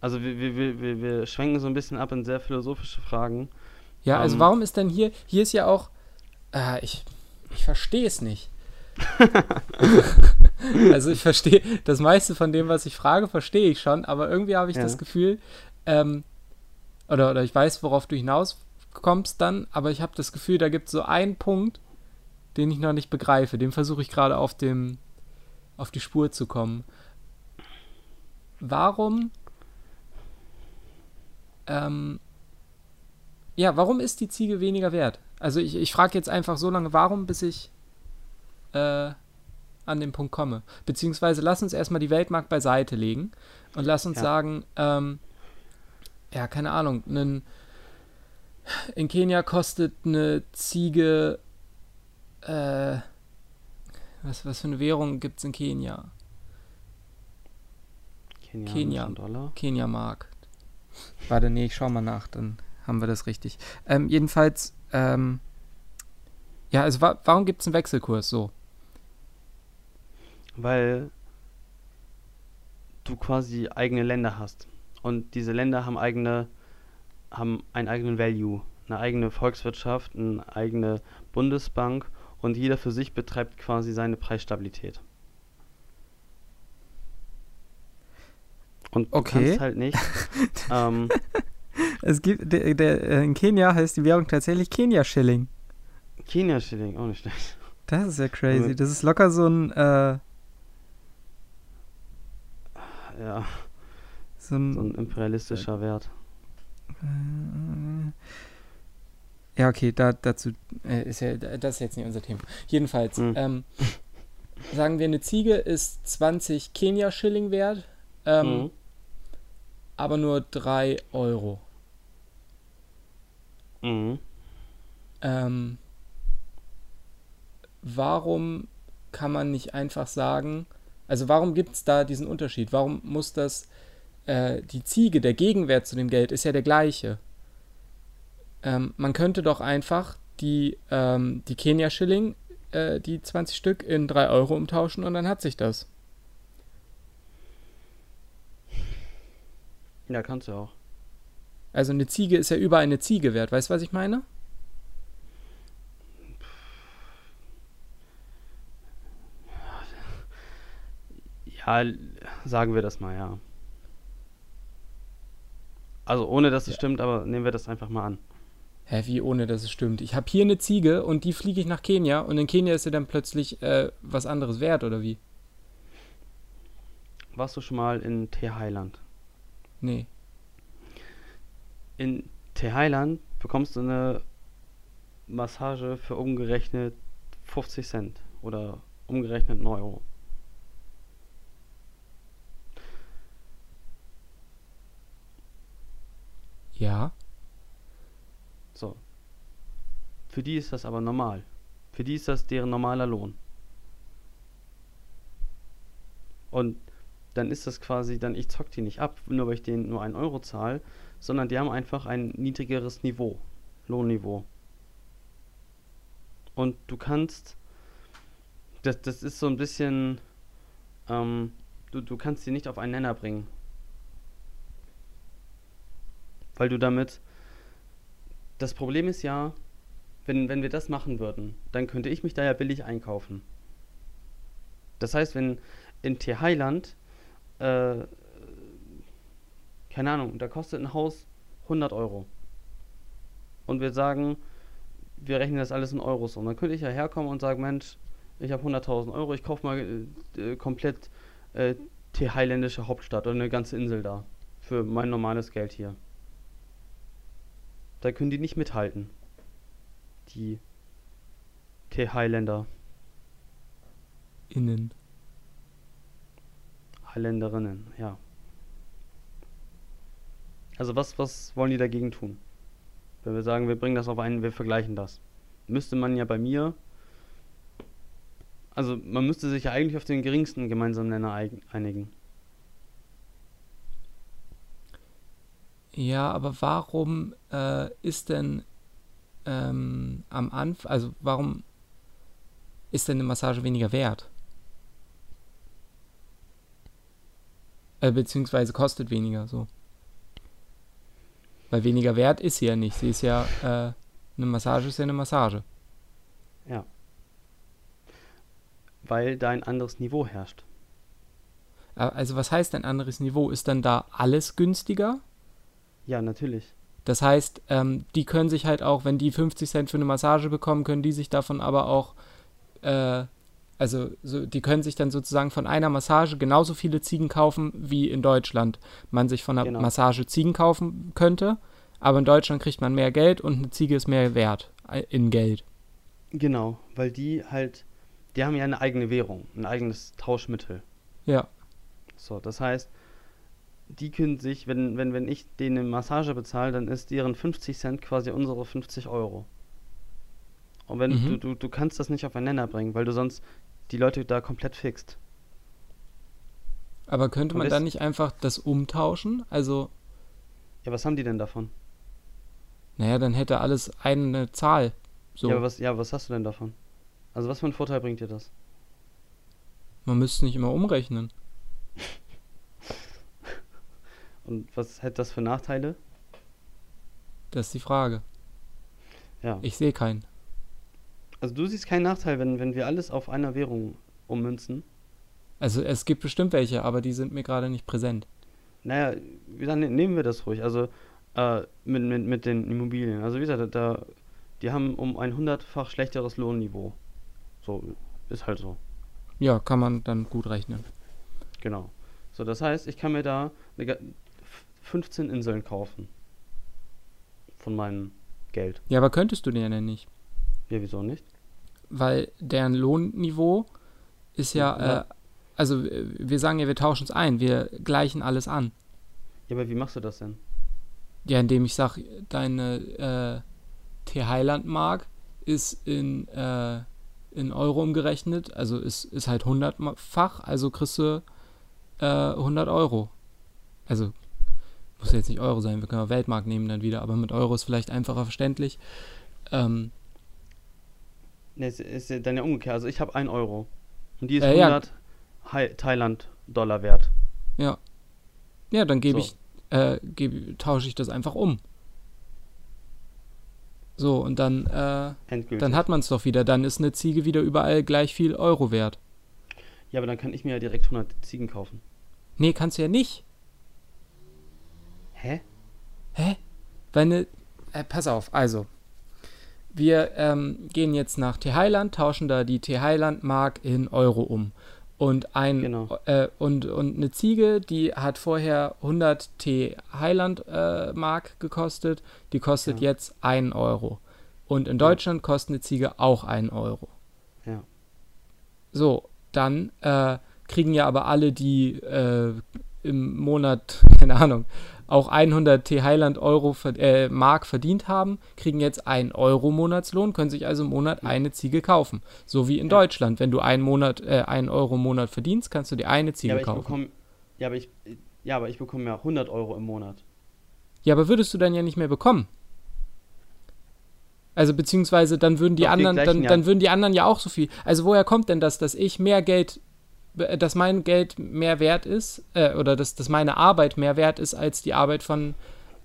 Also wir, wir, wir, wir, schwenken so ein bisschen ab in sehr philosophische Fragen. Ja, also Ähm. warum ist denn hier, hier ist ja auch, äh, ich, ich verstehe es nicht. also ich verstehe, das meiste von dem, was ich frage, verstehe ich schon, aber irgendwie habe ich Ja. das Gefühl, ähm, oder, oder ich weiß, worauf du hinauskommst dann, aber ich habe das Gefühl, da gibt es so einen Punkt, den ich noch nicht begreife. Dem versuche ich gerade auf dem, auf die Spur zu kommen. Warum, ähm, ja, warum ist die Ziege weniger wert? Also ich, ich frage jetzt einfach so lange, warum, bis ich äh, an den Punkt komme. Beziehungsweise lass uns erstmal die Weltmarkt beiseite legen und lass uns Ja. sagen, ähm, ja, keine Ahnung, einen, in Kenia kostet eine Ziege, äh, was, was für eine Währung gibt es in Kenia? Kenianischen Kenia. Dollar. Kenia-Mark. Warte, nee, ich schau mal nach, dann haben wir das richtig. Ähm, jedenfalls, ähm, ja, also wa warum gibt es einen Wechselkurs so? Weil du quasi eigene Länder hast. Und diese Länder haben eigene, haben einen eigenen Value, eine eigene Volkswirtschaft, eine eigene Bundesbank und jeder für sich betreibt quasi seine Preisstabilität. Und Okay. kannst halt nicht. ähm, Es gibt, der, der, äh, in Kenia heißt die Währung tatsächlich Kenia-Schilling. Kenia-Schilling, auch nicht schlecht. Das ist ja crazy. Das ist locker so ein, äh, Ja, so ein, so ein imperialistischer Wert. Äh, Ja, okay, da, dazu äh, ist ja, das ist jetzt nicht unser Thema. Jedenfalls, Hm. ähm, sagen wir, eine Ziege ist 20 Kenia-Schilling wert, ähm, Mhm. Aber nur 3 Euro. Mhm. Ähm, warum kann man nicht einfach sagen, also warum gibt es da diesen Unterschied? Warum muss das, äh, die Ziege, der Gegenwert zu dem Geld ist ja der gleiche. Ähm, man könnte doch einfach die, ähm, die Kenia-Schilling, äh, die 20 Stück, in 3 Euro umtauschen und dann hat sich das. Ja, kannst du auch. Also eine Ziege ist ja über eine Ziege wert. Weißt du, was ich meine? Ja, sagen wir das mal, ja. Also ohne dass es stimmt, aber nehmen wir das einfach mal an. Hä, wie ohne dass es stimmt? Ich habe hier eine Ziege und die fliege ich nach Kenia und in Kenia ist sie dann plötzlich äh, was anderes wert, oder wie? Warst du schon mal in Thailand? Nee. In Thailand bekommst du eine Massage für umgerechnet 50 Cent oder umgerechnet 1 Euro. Ja. So. Für die ist das aber normal. Für die ist das deren normaler Lohn. Und dann ist das quasi, dann ich zock die nicht ab, nur weil ich denen nur einen Euro zahle, sondern die haben einfach ein niedrigeres Niveau, Lohnniveau. Und du kannst, das, das ist so ein bisschen, ähm, du, du kannst sie nicht auf einen Nenner bringen. Weil du damit, das Problem ist ja, wenn, wenn wir das machen würden, dann könnte ich mich da ja billig einkaufen. Das heißt, wenn in Thailand, äh, keine Ahnung, da kostet ein Haus 100 Euro. Und wir sagen, wir rechnen das alles in Euros um. Dann könnte ich ja herkommen und sagen, Mensch, ich habe 100.000 Euro, ich kaufe mal äh, äh, komplett äh, die thailändische Hauptstadt oder eine ganze Insel da. Für mein normales Geld hier. Da können die nicht mithalten. Die Thailänder, Innen. Thailänderinnen, ja. Also was, was wollen die dagegen tun? Wenn wir sagen, wir bringen das auf einen, wir vergleichen das. Müsste man ja bei mir, also man müsste sich ja eigentlich auf den geringsten gemeinsamen Nenner einigen. Ja, aber warum äh, ist denn ähm, am Anfang, also warum ist denn eine Massage weniger wert? Äh, beziehungsweise kostet weniger, so. Weil weniger wert ist sie ja nicht. Sie ist ja, äh, eine Massage ist ja eine Massage. Ja. weil da ein anderes Niveau herrscht. Also was heißt ein anderes Niveau? Ist dann da alles günstiger? Ja, natürlich. Das heißt, ähm, die können sich halt auch, wenn die 50 Cent für eine Massage bekommen, können die sich davon aber auch, äh, also so, die können sich dann sozusagen von einer Massage genauso viele Ziegen kaufen, wie in Deutschland man sich von einer Genau. Massage Ziegen kaufen könnte. Aber in Deutschland kriegt man mehr Geld und eine Ziege ist mehr wert äh, in Geld. Genau, weil die halt, die haben ja eine eigene Währung, ein eigenes Tauschmittel. Ja. So, das heißt, die können sich, wenn, wenn, wenn ich denen eine Massage bezahle, dann ist deren 50 Cent quasi unsere 50 Euro. Und wenn Mhm. du, du, du kannst das nicht auf einen Nenner bringen, weil du sonst die Leute da komplett fixt. Aber könnte man dann nicht einfach das umtauschen? Also, Ja, was haben die denn davon? naja, dann hätte alles eine Zahl. So. Ja, aber was, ja, was hast du denn davon? Also was für einen Vorteil bringt dir das? Man müsste nicht immer umrechnen. Und was hätte das für Nachteile? Das ist die Frage. Ja. Ich sehe keinen. Also du siehst keinen Nachteil, wenn, wenn wir alles auf einer Währung ummünzen. Also es gibt bestimmt welche, aber die sind mir gerade nicht präsent. Naja, wie dann ne- nehmen wir das ruhig. Also äh, mit, mit, mit den Immobilien. Also wie gesagt, da, die haben um ein hundertfach schlechteres Lohnniveau. So, ist halt so. Ja, kann man dann gut rechnen. Genau. So, das heißt, ich kann mir da eine, ga- f- 15 Inseln kaufen. Von meinem Geld. Ja, aber könntest du den ja nicht. Ja, wieso nicht? Weil deren Lohnniveau ist ja, Ja. äh, also wir sagen ja, wir tauschen es ein, wir gleichen alles an. Ja, aber wie machst du das denn? Ja, indem ich sage, deine äh, T-Heiland-Mark ist in, äh, in Euro umgerechnet, also ist, ist halt hundertfach, also kriegst du äh, 100 Euro. Also muss jetzt nicht Euro sein, wir können auch Weltmark nehmen dann wieder, aber mit Euro ist vielleicht einfacher verständlich. Ähm, Ne, ist ja dann ja umgekehrt. Also ich habe 1 Euro. Und die ist Äh, ja. 100 Hai- Thailand-Dollar wert. ja. Ja, dann gebe So. ich, äh, gebe, tausche ich das einfach um. So, und dann, äh, dann hat man es doch wieder. Dann ist eine Ziege wieder überall gleich viel Euro wert. ja, aber dann kann ich mir ja direkt 100 Ziegen kaufen. Nee, kannst du ja nicht. Hä? Hä? Weil ne, äh, pass auf, also. Wir ähm, gehen jetzt nach T-Heiland, tauschen da die T-Heiland-Mark in Euro um. Und, ein, Genau. äh, und, und eine Ziege, die hat vorher 100 T-Heiland-Mark gekostet, die kostet Ja. jetzt 1 Euro. Und in Deutschland kostet eine Ziege auch 1 Euro. Ja. So, dann äh, kriegen ja aber alle, die äh, im Monat, keine Ahnung, auch 100 T-Heiland Euro ver- äh, Mark verdient haben, kriegen jetzt 1 Euro Monatslohn, können sich also im Monat eine Ziege kaufen. So wie in Ja. Deutschland. Wenn du einen Monat, äh, 1 Euro im Monat verdienst, kannst du dir eine Ja, Ziege ich kaufen. bekomme. Ja, aber ich. Ja, aber ich bekomme ja 100 Euro im Monat. Ja, aber würdest du dann ja nicht mehr bekommen. Also beziehungsweise dann würden die Doch, die anderen, gleichen dann, ja. dann würden die anderen ja auch so viel. Also woher kommt denn das, dass ich mehr Geld, dass mein Geld mehr wert ist, äh, oder dass, dass meine Arbeit mehr wert ist als die Arbeit von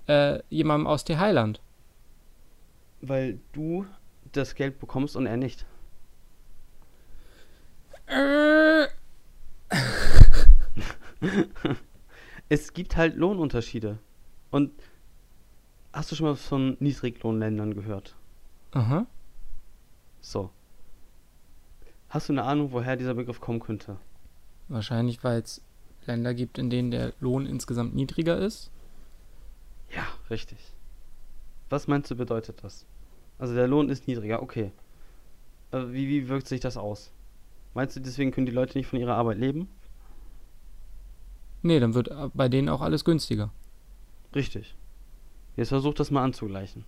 äh, jemandem aus der Heiland? Weil du das Geld bekommst und er nicht. Es gibt halt Lohnunterschiede. Und hast du schon mal von Niedriglohnländern gehört? Aha. So. Hast du eine Ahnung, woher dieser Begriff kommen könnte? Wahrscheinlich, weil es Länder gibt, in denen der Lohn insgesamt niedriger ist. Ja, richtig. Was meinst du, bedeutet das? Also der Lohn ist niedriger, okay. Aber wie, wie wirkt sich das aus? Meinst du, deswegen können die Leute nicht von ihrer Arbeit leben? Nee, dann wird bei denen auch alles günstiger. Richtig. Jetzt versuch das mal anzugleichen.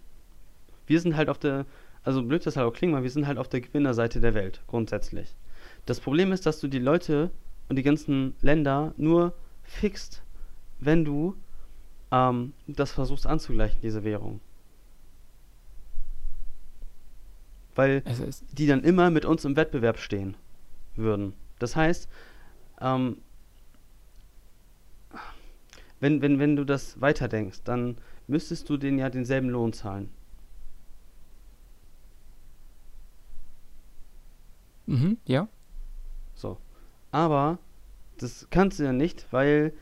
Wir sind halt auf der, also blöd das halt auch klingt, mal, wir sind halt auf der Gewinnerseite der Welt, grundsätzlich. Das Problem ist, dass du die Leute und die ganzen Länder nur fixt, wenn du ähm, das versuchst anzugleichen, diese Währung. Weil die dann immer mit uns im Wettbewerb stehen würden. Das heißt, ähm, wenn, wenn, wenn du das weiterdenkst, dann müsstest du denen ja denselben Lohn zahlen. mhm, ja. Aber das kannst du ja nicht, weil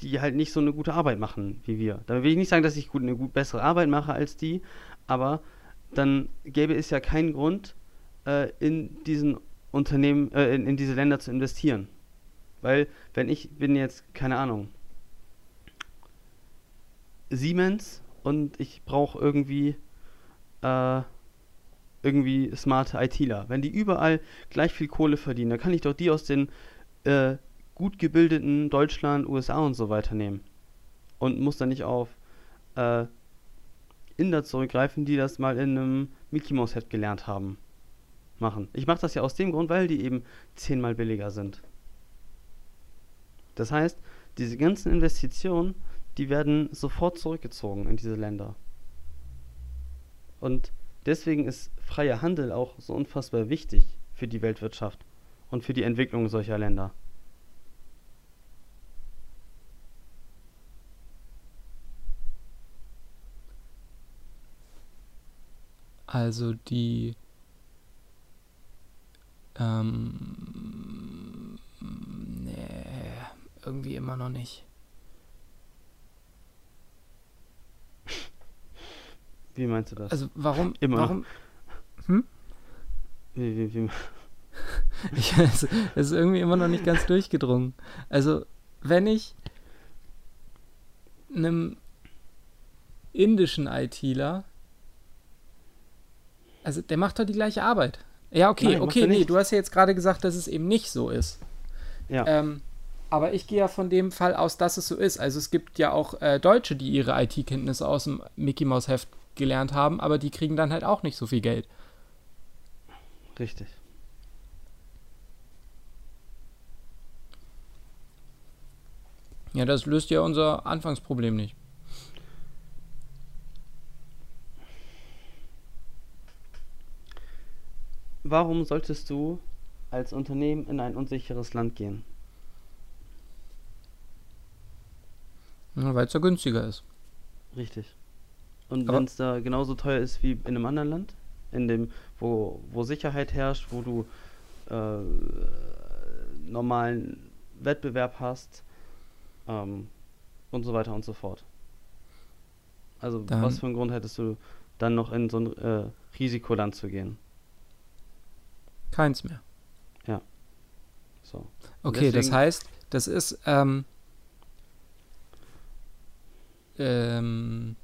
die halt nicht so eine gute Arbeit machen wie wir. Da will ich nicht sagen, dass ich gut, eine gut bessere Arbeit mache als die, aber dann gäbe es ja keinen Grund, äh, in diesen Unternehmen, äh, in, in diese Länder zu investieren. Weil, wenn ich bin jetzt, keine Ahnung, Siemens und ich brauche irgendwie äh, irgendwie smarte ITler. Wenn die überall gleich viel Kohle verdienen, dann kann ich doch die aus den äh, gut gebildeten Deutschland, USA und so weiter nehmen. Und muss dann nicht auf äh, Inder zurückgreifen, die das mal in einem Mickey Mouse Head gelernt haben. Machen. Ich mache das ja aus dem Grund, weil die eben zehnmal billiger sind. Das heißt, diese ganzen Investitionen, die werden sofort zurückgezogen in diese Länder. Und deswegen ist freier Handel auch so unfassbar wichtig für die Weltwirtschaft und für die Entwicklung solcher Länder. Also die ähm, nee, irgendwie immer noch nicht. Wie meinst du das? Also warum? Immer. Warum? Hm? Wie, wie, wie, Ich, es, es ist irgendwie immer noch nicht ganz durchgedrungen. Also wenn ich einem indischen ITler, also der macht doch die gleiche Arbeit. Ja, okay, Nein, okay, nee, du hast ja jetzt gerade gesagt, dass es eben nicht so ist. ja. Ähm, aber ich gehe ja von dem Fall aus, dass es so ist. Also es gibt ja auch äh, Deutsche, die ihre IT-Kenntnisse aus dem Mickey Mouse Heft gelernt haben, aber die kriegen dann halt auch nicht so viel Geld. Richtig. Ja, das löst ja unser Anfangsproblem nicht. Warum solltest du als Unternehmen in ein unsicheres Land gehen? Weil es ja günstiger ist. Richtig. Und wenn es da genauso teuer ist wie in einem anderen Land, in dem, wo, wo Sicherheit herrscht, wo du äh, normalen Wettbewerb hast ähm, und so weiter und so fort. Also Dann- was für einen Grund hättest du dann noch in so ein äh, Risikoland zu gehen? Keins mehr. So. Okay, das Deswegen- heißt, das ist, ähm, ähm,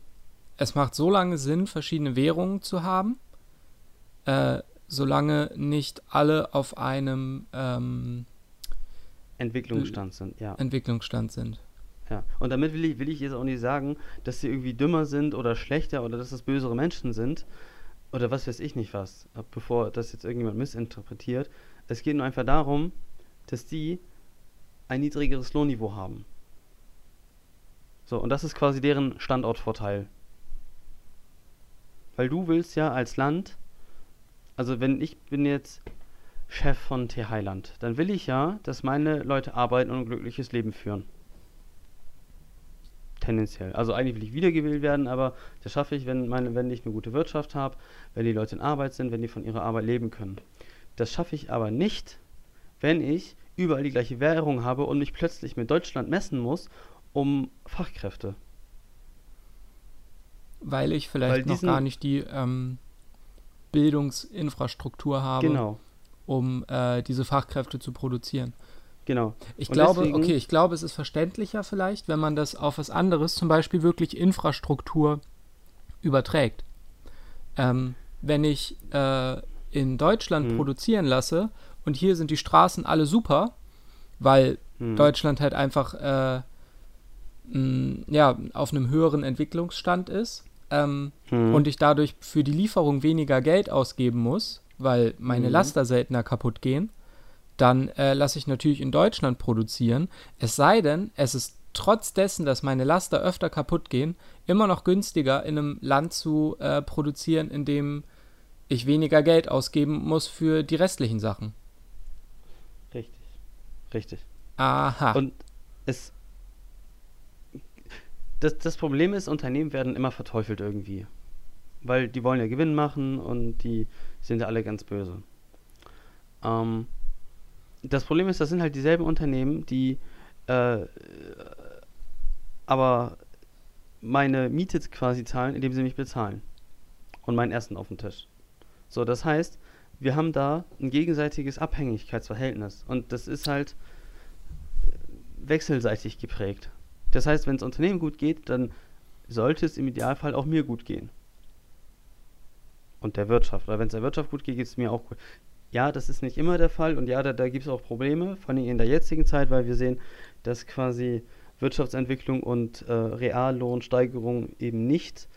es macht so lange Sinn, verschiedene Währungen zu haben, äh, solange nicht alle auf einem ähm, Entwicklungsstand sind, ja. Entwicklungsstand sind. Ja, und damit will ich, will ich jetzt auch nicht sagen, dass sie irgendwie dümmer sind oder schlechter oder dass das bösere Menschen sind oder was weiß ich nicht was, bevor das jetzt irgendjemand missinterpretiert. Es geht nur einfach darum, dass die ein niedrigeres Lohnniveau haben. So, und das ist quasi deren Standortvorteil. Weil du willst ja als Land, also wenn ich bin jetzt Chef von T Heiland, dann will ich ja, dass meine Leute arbeiten und ein glückliches Leben führen. Tendenziell. Also eigentlich will ich wiedergewählt werden, aber das schaffe ich, wenn, meine, wenn ich eine gute Wirtschaft habe, wenn die Leute in Arbeit sind, wenn die von ihrer Arbeit leben können. Das schaffe ich aber nicht, wenn ich überall die gleiche Währung habe und mich plötzlich mit Deutschland messen muss um Fachkräfte. Weil ich vielleicht Weil noch gar nicht die ähm, Bildungsinfrastruktur habe, Genau, um äh, diese Fachkräfte zu produzieren. genau. Ich Und glaube, deswegen- okay, ich glaube, es ist verständlicher vielleicht, wenn man das auf was anderes, zum Beispiel wirklich Infrastruktur überträgt. Ähm, wenn ich äh, in Deutschland Hm. produzieren lasse und hier sind die Straßen alle super, weil Hm. Deutschland halt einfach äh, mh, ja, auf einem höheren Entwicklungsstand ist ähm, Hm. und ich dadurch für die Lieferung weniger Geld ausgeben muss, weil meine Mhm. Laster seltener kaputt gehen, dann äh, lasse ich natürlich in Deutschland produzieren. Es sei denn, es ist trotz dessen, dass meine Laster öfter kaputt gehen, immer noch günstiger in einem Land zu äh, produzieren, in dem ich weniger Geld ausgeben muss für die restlichen Sachen. Richtig. Richtig. Aha. Und es. Das, das Problem ist, Unternehmen werden immer verteufelt irgendwie. Weil die wollen ja Gewinn machen und die sind alle ganz böse. Ähm, das Problem ist, das sind halt dieselben Unternehmen, die äh, aber meine Miete quasi zahlen, indem sie mich bezahlen. Und mein Essen auf dem Tisch. So, das heißt, wir haben da ein gegenseitiges Abhängigkeitsverhältnis. Und das ist halt wechselseitig geprägt. Das heißt, wenn es Unternehmen gut geht, dann sollte es im Idealfall auch mir gut gehen. Und der Wirtschaft. Oder wenn es der Wirtschaft gut geht, geht es mir auch gut. Ja, das ist nicht immer der Fall und ja, da, da gibt es auch Probleme, vor allem in der jetzigen Zeit, weil wir sehen, dass quasi Wirtschaftsentwicklung und äh, Reallohnsteigerung eben nicht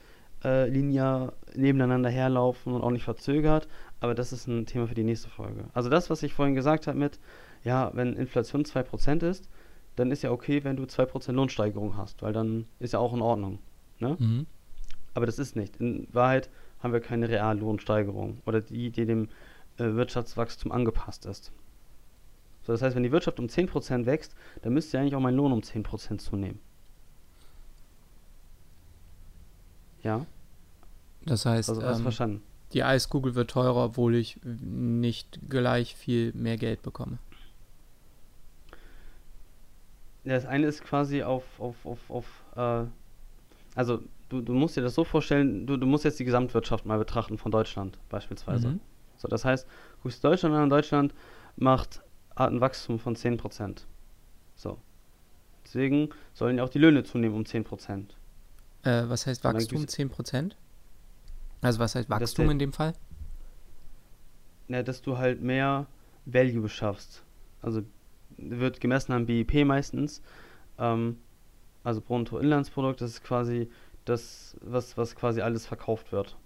äh, linear nebeneinander herlaufen und auch nicht verzögert. Aber das ist ein Thema für die nächste Folge. Also das, was ich vorhin gesagt habe mit, ja, wenn Inflation 2% ist, dann ist ja okay, wenn du 2% Lohnsteigerung hast, weil dann ist ja auch in Ordnung. Ne? Mhm. Aber das ist nicht. In Wahrheit haben wir keine Reallohnsteigerung oder die, die dem äh, Wirtschaftswachstum angepasst ist. So, das heißt, wenn die Wirtschaft um 10% wächst, dann müsste ja eigentlich auch mein Lohn um 10% zunehmen. Ja? Das heißt, Also ähm, verstanden. die Eiskugel wird teurer, obwohl ich nicht gleich viel mehr Geld bekomme. Das eine ist quasi auf, auf, auf, auf äh, also du, du musst dir das so vorstellen, du, du musst jetzt die Gesamtwirtschaft mal betrachten von Deutschland beispielsweise. Mhm. So, das heißt, guckst Deutschland an, Deutschland macht hat ein Wachstum von 10%. So. Deswegen sollen ja auch die Löhne zunehmen um 10%. Äh, was heißt Wachstum? gibt's- 10%? Also was heißt Das Wachstum der- in dem Fall? Ja, dass du halt mehr Value schaffst. Also wird gemessen am BIP meistens. Ähm, also Bruttoinlandsprodukt, das ist quasi das, was, was quasi alles verkauft wird.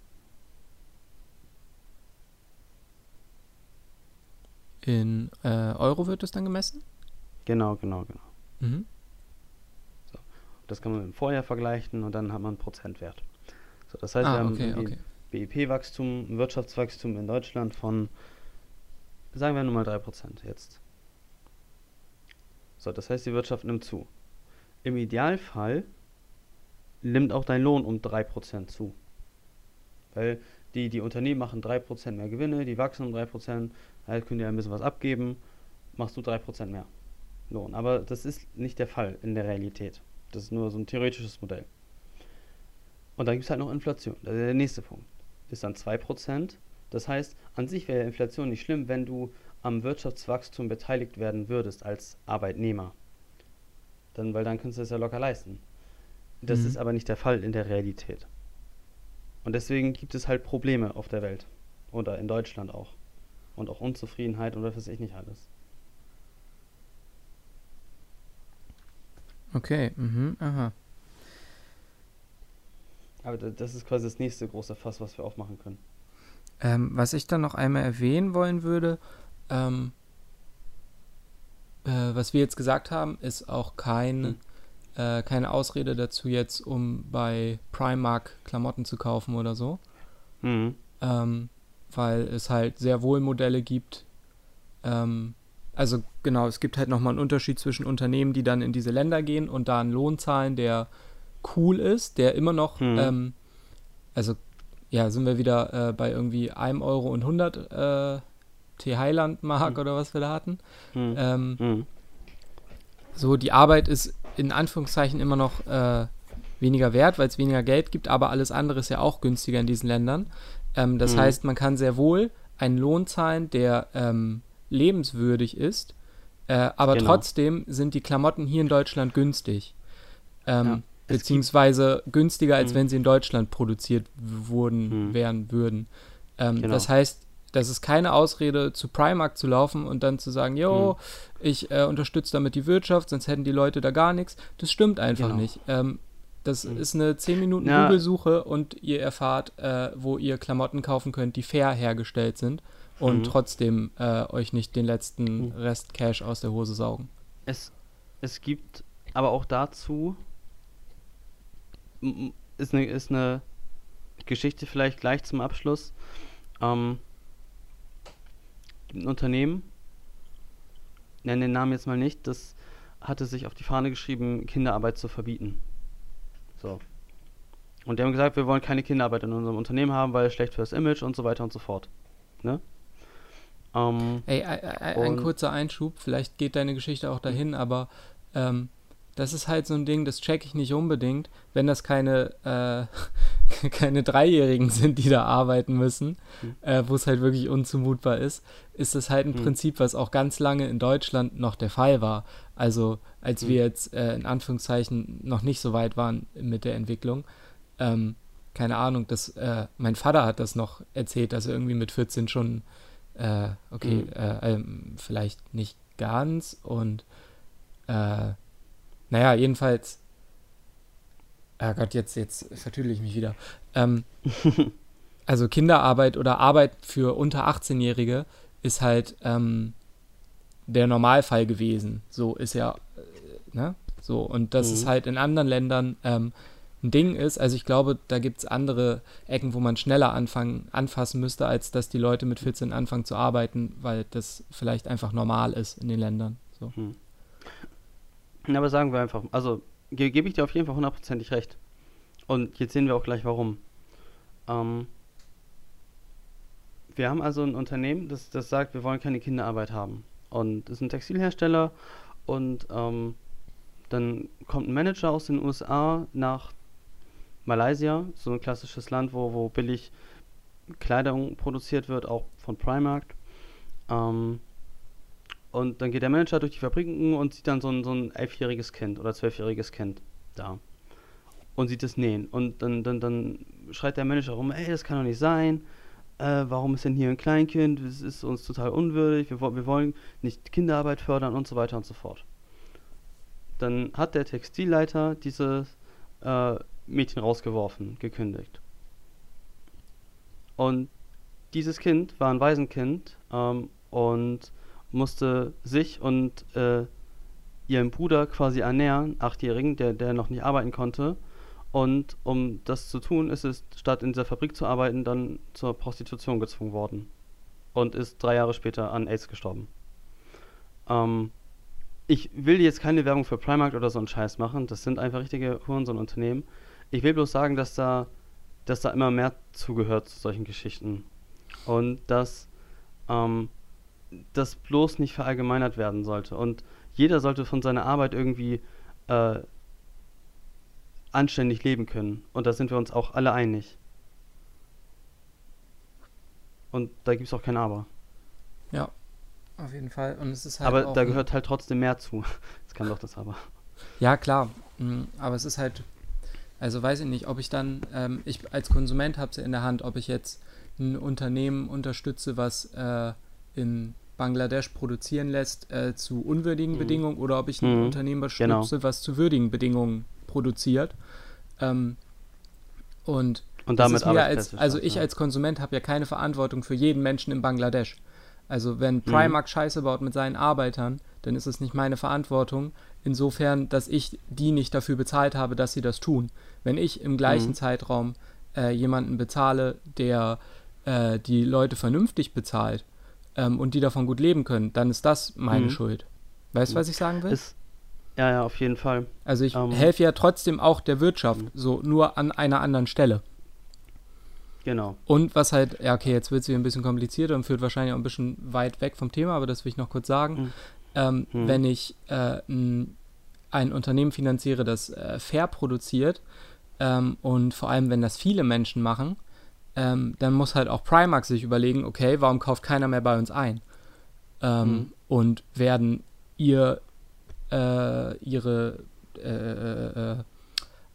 In äh, Euro wird das dann gemessen? Genau, genau, genau. Mhm. Das kann man mit dem Vorjahr vergleichen und dann hat man einen Prozentwert. So, das heißt, wir Ah, haben okay, okay. BIP-Wachstum, ein Wirtschaftswachstum in Deutschland von, sagen wir nur mal 3% jetzt. So, das heißt, die Wirtschaft nimmt zu. Im Idealfall nimmt auch dein Lohn um 3% zu. Weil die, die Unternehmen machen 3% mehr Gewinne, die wachsen um 3%, halt können die ein bisschen was abgeben, machst du 3% mehr Lohn. Aber das ist nicht der Fall in der Realität. Das ist nur so ein theoretisches Modell. Und dann gibt es halt noch Inflation. Das ist der nächste Punkt. Ist dann 2%. Das heißt, an sich wäre Inflation nicht schlimm, wenn du am Wirtschaftswachstum beteiligt werden würdest als Arbeitnehmer. Dann, weil dann kannst du das ja locker leisten. Das Mhm. ist aber nicht der Fall in der Realität. Und deswegen gibt es halt Probleme auf der Welt. Oder in Deutschland auch. Und auch Unzufriedenheit und was weiß ich nicht alles. Okay, mhm, aha. Aber da- das ist quasi das nächste große Fass, was wir aufmachen können. Ähm, was ich dann noch einmal erwähnen wollen würde, ähm, äh, was wir jetzt gesagt haben, ist auch kein, Hm. Äh, keine Ausrede dazu jetzt, um bei Primark Klamotten zu kaufen oder so. Mhm. ähm, weil es halt sehr wohl Modelle gibt. Ähm, also genau, es gibt halt nochmal einen Unterschied zwischen Unternehmen, die dann in diese Länder gehen und da einen Lohn zahlen, der cool ist, der immer noch, Mhm. ähm, also ja, sind wir wieder äh, bei irgendwie 1 Euro und 100 äh, T-Highland Mark Mhm. oder was wir da hatten. Mhm. Ähm, Mhm. so, die Arbeit ist in Anführungszeichen immer noch äh, weniger wert, weil es weniger Geld gibt, aber alles andere ist ja auch günstiger in diesen Ländern. Ähm, das Mhm. heißt, man kann sehr wohl einen Lohn zahlen, der ähm, lebenswürdig ist, äh, aber Genau. trotzdem sind die Klamotten hier in Deutschland günstig. Ähm, Ja, beziehungsweise günstiger, als Mhm. wenn sie in Deutschland produziert wurden, Mhm. wären würden. Ähm, Genau. Das heißt, das ist keine Ausrede, zu Primark zu laufen und dann zu sagen, jo, Mhm. ich äh, unterstütze damit die Wirtschaft, sonst hätten die Leute da gar nichts. Das stimmt einfach Genau. nicht. Ähm, das Mhm. ist eine 10 Minuten Google-Suche und ihr erfahrt, äh, wo ihr Klamotten kaufen könnt, die fair hergestellt sind und Mhm. trotzdem äh, euch nicht den letzten Mhm. Rest Cash aus der Hose saugen. Es, es gibt aber auch dazu, ist eine, ist eine Geschichte vielleicht gleich zum Abschluss. Ähm, ein Unternehmen, nenne den Namen jetzt mal nicht, das hatte sich auf die Fahne geschrieben, Kinderarbeit zu verbieten. So. Und die haben gesagt, wir wollen keine Kinderarbeit in unserem Unternehmen haben, weil es schlecht für das Image und so weiter und so fort. Ne? Ähm, Ey, ein, ein, ein kurzer Einschub, vielleicht geht deine Geschichte auch dahin, aber ähm, das ist halt so ein Ding, das check ich nicht unbedingt, wenn das keine, äh, keine Dreijährigen sind, die da arbeiten müssen, Mhm. äh, wo es halt wirklich unzumutbar ist, ist das halt ein Mhm. Prinzip, was auch ganz lange in Deutschland noch der Fall war. Also als Mhm. wir jetzt äh, in Anführungszeichen noch nicht so weit waren mit der Entwicklung. Ähm, keine Ahnung, das, äh, mein Vater hat das noch erzählt, dass er irgendwie mit 14 schon, äh, okay, Mhm. äh, ähm, vielleicht nicht ganz und äh, naja, jedenfalls. Ah Gott, jetzt, jetzt vertüdel ich mich wieder. Ähm, also Kinderarbeit oder Arbeit für unter 18-Jährige ist halt ähm, der Normalfall gewesen. So ist ja, äh, ne? So, und das Mhm. ist halt in anderen Ländern ähm, ein Ding ist, also ich glaube, da gibt es andere Ecken, wo man schneller anfangen, anfassen müsste, als dass die Leute mit 14 anfangen zu arbeiten, weil das vielleicht einfach normal ist in den Ländern. So. Ja, aber sagen wir einfach, also ge gebe ich dir auf jeden Fall hundertprozentig recht. Und jetzt sehen wir auch gleich warum. Ähm, wir haben also ein Unternehmen, das, das sagt, wir wollen keine Kinderarbeit haben. Und es ist ein Textilhersteller und ähm, dann kommt ein Manager aus den USA nach Malaysia, so ein klassisches Land, wo, wo billig Kleidung produziert wird, auch von Primark. Ähm, und dann geht der Manager durch die Fabriken und sieht dann so ein, so ein elfjähriges Kind oder zwölfjähriges Kind da. Und sieht es nähen. Und dann, dann, dann schreit der Manager rum, ey, das kann doch nicht sein. Äh, warum ist denn hier ein Kleinkind? Das ist uns total unwürdig. Wir, wir wollen nicht Kinderarbeit fördern und so weiter und so fort. Dann hat der Textilleiter dieses äh, Mädchen rausgeworfen, gekündigt. Und dieses Kind war ein Waisenkind ähm, und musste sich und äh, ihren Bruder quasi ernähren, achtjährigen, der, der noch nicht arbeiten konnte. Und um das zu tun, ist es, statt in dieser Fabrik zu arbeiten, dann zur Prostitution gezwungen worden. Und ist drei Jahre später an AIDS gestorben. Ähm, ich will jetzt keine Werbung für Primark oder so einen Scheiß machen. Das sind einfach richtige Hurensohn-Unternehmen. Ich will bloß sagen, dass da, dass da immer mehr zugehört zu solchen Geschichten. Und dass ähm, das bloß nicht verallgemeinert werden sollte. Und jeder sollte von seiner Arbeit irgendwie äh, anständig leben können. Und da sind wir uns auch alle einig. Und da gibt es auch kein Aber. Ja, auf jeden Fall. Und es ist halt Aber da gehört halt trotzdem mehr zu. Das kann doch das Aber. Ja, klar. Mm, Aber es ist halt, also weiß ich nicht, ob ich dann, ähm, ich als Konsument habe es ja in der Hand, ob ich jetzt ein Unternehmen unterstütze, was äh, in Bangladesch produzieren lässt äh, zu unwürdigen Mhm. Bedingungen oder ob ich ein Mhm. Unternehmen Genau. unterstütze, was zu würdigen Bedingungen produziert. Ähm, und Und damit als, also ich ja. als Konsument habe ja keine Verantwortung für jeden Menschen in Bangladesch. Also Mhm. wenn Primark Scheiße baut mit seinen Arbeitern, dann ist es nicht meine Verantwortung, insofern, dass ich die nicht dafür bezahlt habe, dass sie das tun. Wenn ich im gleichen Mhm. Zeitraum äh, jemanden bezahle, der äh, die Leute vernünftig bezahlt ähm, und die davon gut leben können, dann ist das meine Mhm. Schuld. Weißt du, was ich sagen will? Ist, ja, ja, auf jeden Fall. also ich ähm, helfe ja trotzdem auch der Wirtschaft, Mhm. so nur an einer anderen Stelle. Genau. Und was halt, ja, okay, jetzt wird es wieder ein bisschen komplizierter und führt wahrscheinlich auch ein bisschen weit weg vom Thema, aber das will ich noch kurz sagen. Mhm. Ähm, Mhm. Wenn ich äh, ein, ein Unternehmen finanziere, das äh, fair produziert ähm, und vor allem, wenn das viele Menschen machen, ähm, dann muss halt auch Primark sich überlegen, okay, warum kauft keiner mehr bei uns ein? Ähm, Mhm. Und werden ihr äh, ihre äh, äh, äh,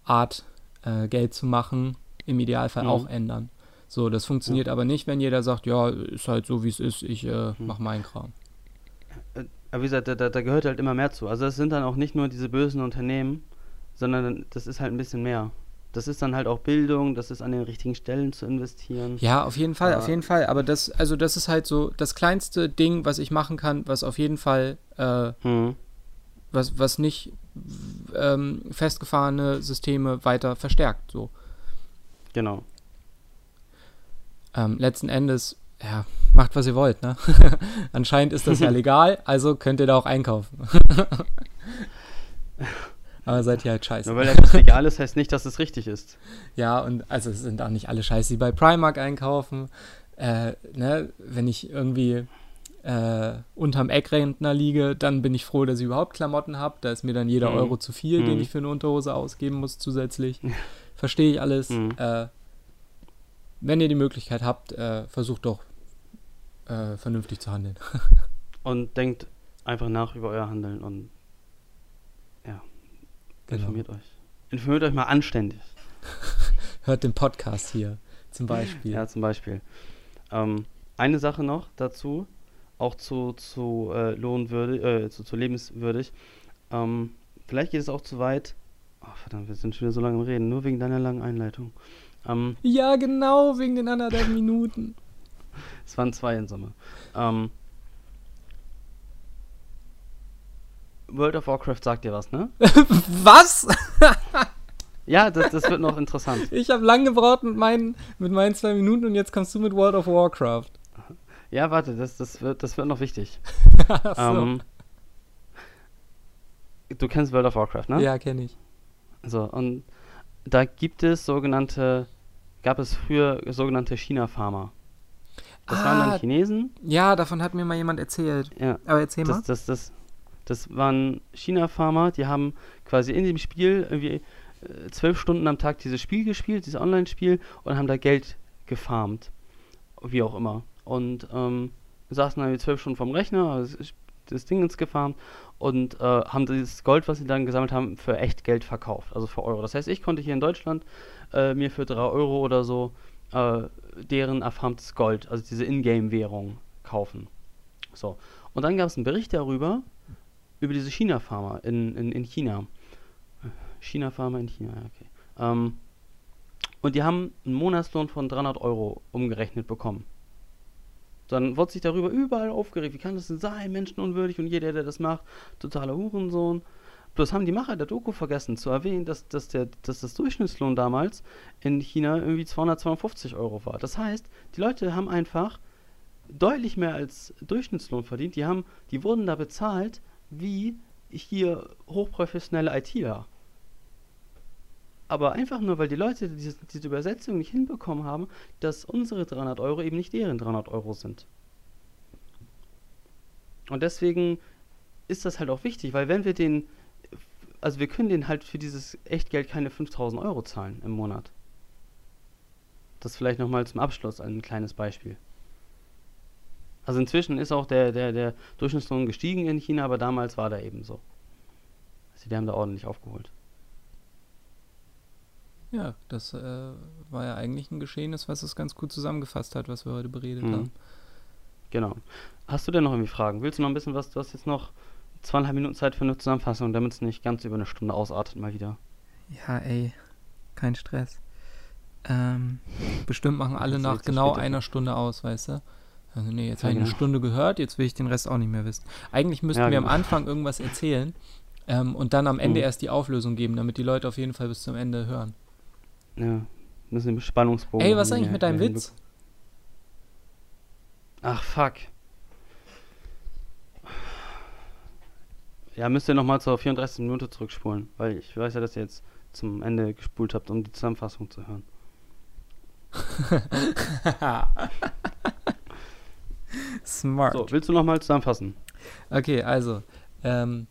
Art, äh, Geld zu machen, im Idealfall Mhm. auch ändern. So, das funktioniert aber nicht, wenn jeder sagt, ja, ist halt so, wie es ist, ich äh, Mhm. mach meinen Kram. Aber wie gesagt, da, da, da gehört halt immer mehr zu. Also es sind dann auch nicht nur diese bösen Unternehmen, sondern das ist halt ein bisschen mehr. Das ist dann halt auch Bildung, das ist an den richtigen Stellen zu investieren. Ja, auf jeden Fall, Ja. auf jeden Fall. Aber das, also das ist halt so das kleinste Ding, was ich machen kann, was auf jeden Fall, äh, Hm. was, was nicht ähm, festgefahrene Systeme weiter verstärkt. So. Genau. Ähm, letzten Endes, ja, macht was ihr wollt, ne? Anscheinend ist das ja legal, also könnt ihr da auch einkaufen. Aber seid ihr halt scheiße. Nur weil etwas legal ist, heißt nicht, dass es richtig ist. Ja, und also es sind auch nicht alle scheiße, die bei Primark einkaufen. Äh, ne, wenn ich irgendwie äh, unterm Eckrentner liege, dann bin ich froh, dass ich überhaupt Klamotten habe. Da ist mir dann jeder Mhm. Euro zu viel, den Mhm. ich für eine Unterhose ausgeben muss zusätzlich. Verstehe ich alles. Mhm. Äh, wenn ihr die Möglichkeit habt, äh, versucht doch äh, vernünftig zu handeln. Und denkt einfach nach über euer Handeln und Genau. informiert euch. Informiert euch mal anständig. Hört den Podcast hier zum Beispiel. Ja, zum Beispiel. Ähm, eine Sache noch dazu, auch zu, zu äh, lohnwürdig, äh, zu, zu lebenswürdig. Ähm, vielleicht geht es auch zu weit. Oh, verdammt, wir sind schon wieder so lange im Reden, nur wegen deiner langen Einleitung. Ähm, Ja, genau, wegen den anderthalb Minuten. es waren zwei in Summe. Ähm, World of Warcraft sagt dir was, ne? Was? Ja, das, das wird noch interessant. Ich habe lang gebraucht mit meinen, mit meinen zwei Minuten und jetzt kommst du mit World of Warcraft. Ja, warte, das, das, wird, das wird noch wichtig. Ach so. Ähm, du kennst World of Warcraft, ne? Ja, kenne ich. So, und da gibt es sogenannte, gab es früher sogenannte China-Farmer. Das waren Ah. dann Chinesen, Ja, davon hat mir mal jemand erzählt. ja, Aber erzähl das, mal. das, das, das waren China-Farmer, die haben quasi in dem Spiel irgendwie äh, zwölf Stunden am Tag dieses Spiel gespielt, dieses Online-Spiel, und haben da Geld gefarmt. Wie auch immer. Und ähm, saßen dann zwölf Stunden vorm Rechner, also das, das Ding ins gefarmt und äh, haben dieses Gold, was sie dann gesammelt haben, für echt Geld verkauft, also für Euro. Das heißt, ich konnte hier in Deutschland äh, mir für drei Euro oder so äh, deren erfarmtes Gold, also diese Ingame-Währung, kaufen. So. Und dann gab es einen Bericht darüber, über diese China-Farmer in, in, in China. China-Farmer in China, okay. Ähm, und die haben einen Monatslohn von 300 Euro umgerechnet bekommen. Dann wurde sich darüber überall aufgeregt. Wie kann das denn sein? Menschenunwürdig und jeder, der das macht, totaler Hurensohn. Bloß haben die Macher der Doku vergessen zu erwähnen, dass, dass, der, dass das Durchschnittslohn damals in China irgendwie 200, 250 Euro war. Das heißt, die Leute haben einfach deutlich mehr als Durchschnittslohn verdient. Die, haben, die wurden da bezahlt wie hier hochprofessionelle ITler. Aber einfach nur, weil die Leute diese, diese Übersetzung nicht hinbekommen haben, dass unsere 300 Euro eben nicht deren 300 Euro sind. Und deswegen ist das halt auch wichtig, weil wenn wir den, also wir können den halt für dieses Echtgeld keine 5000 Euro zahlen im Monat. Das vielleicht nochmal zum Abschluss ein kleines Beispiel. Also inzwischen ist auch der, der, der Durchschnittslohn gestiegen in China, aber damals war der eben so. Also die haben da ordentlich aufgeholt. Ja, das äh, war ja eigentlich ein Geschehnis, was es ganz gut zusammengefasst hat, was wir heute beredet Mhm. haben. Genau. Hast du denn noch irgendwie Fragen? Willst du noch ein bisschen was? Du hast jetzt noch zweieinhalb Minuten Zeit für eine Zusammenfassung, damit es nicht ganz über eine Stunde ausartet mal wieder. Ja, ey, kein Stress. Ähm, bestimmt machen alle nach genau einer Stunde aus, weißt du? Also nee, jetzt Ja, habe ich eine genau. Stunde gehört, jetzt will ich den Rest auch nicht mehr wissen. Eigentlich müssten Ja, wir am genau. Anfang irgendwas erzählen ähm, und dann am Ende Mhm. erst die Auflösung geben, damit die Leute auf jeden Fall bis zum Ende hören. Ja. Müssen den Spannungsbogen. Ey, was ist eigentlich mit deinem Witz? Ach, fuck. Ja, müsst ihr nochmal zur 34. Minute zurückspulen, weil ich weiß ja, dass ihr jetzt zum Ende gespult habt, um die Zusammenfassung zu hören. Smart. So, willst du nochmal zusammenfassen? Okay, also, ähm,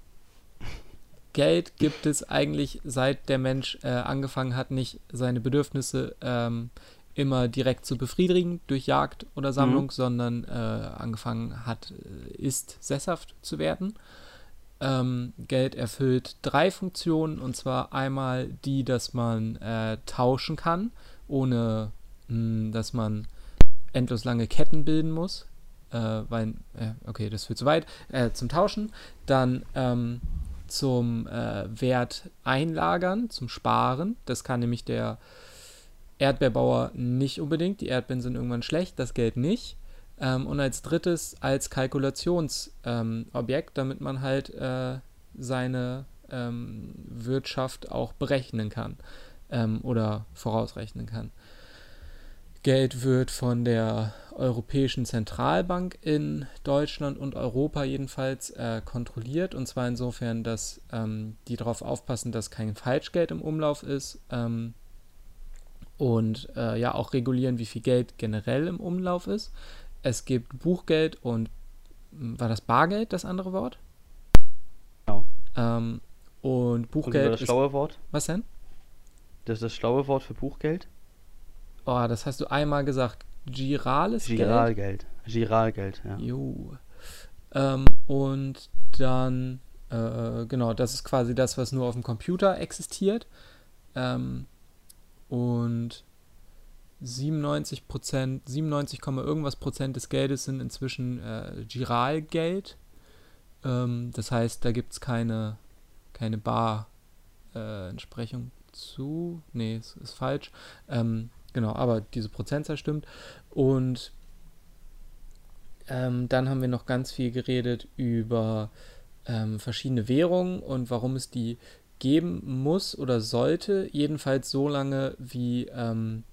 Geld gibt es eigentlich, seit der Mensch äh, angefangen hat, nicht seine Bedürfnisse ähm, immer direkt zu befriedigen durch Jagd oder Sammlung, Mhm. sondern äh, angefangen hat, äh, ist sesshaft zu werden. Ähm, Geld erfüllt drei Funktionen, und zwar einmal die, dass man äh, tauschen kann, ohne mh, dass man endlos lange Ketten bilden muss. Äh, weil, äh, okay, das führt zu weit. Äh, zum Tauschen. Dann ähm, zum äh, Wert einlagern, zum Sparen. Das kann nämlich der Erdbeerbauer nicht unbedingt. Die Erdbeeren sind irgendwann schlecht, das Geld nicht. Ähm, und als drittes als Kalkulationsobjekt, ähm, damit man halt äh, seine ähm, Wirtschaft auch berechnen kann ähm, oder vorausrechnen kann. Geld wird von der Europäischen Zentralbank in Deutschland und Europa jedenfalls äh, kontrolliert. Und zwar insofern, dass ähm, die darauf aufpassen, dass kein Falschgeld im Umlauf ist. Ähm, und äh, ja auch regulieren, wie viel Geld generell im Umlauf ist. Es gibt Buchgeld und war das Bargeld das andere Wort? Genau. Ähm, und Und Buchgeld das ist. schlaue Wort? Was denn? Das ist das schlaue Wort für Buchgeld? Oh, das hast du einmal gesagt. Girales Geld? Giralgeld. Giralgeld, ja. Jo. Ähm, und dann, äh, genau, das ist quasi das, was nur auf dem Computer existiert. Ähm, und 97 Prozent, 97, Komma irgendwas Prozent des Geldes sind inzwischen äh, Giralgeld. Ähm, das heißt, da gibt es keine, keine Bar-Entsprechung zu. Nee, es ist falsch. Ähm, genau, aber diese Prozentzahl stimmt. Und ähm, dann haben wir noch ganz viel geredet über ähm, verschiedene Währungen und warum es die geben muss oder sollte. Jedenfalls so lange, wie ähm,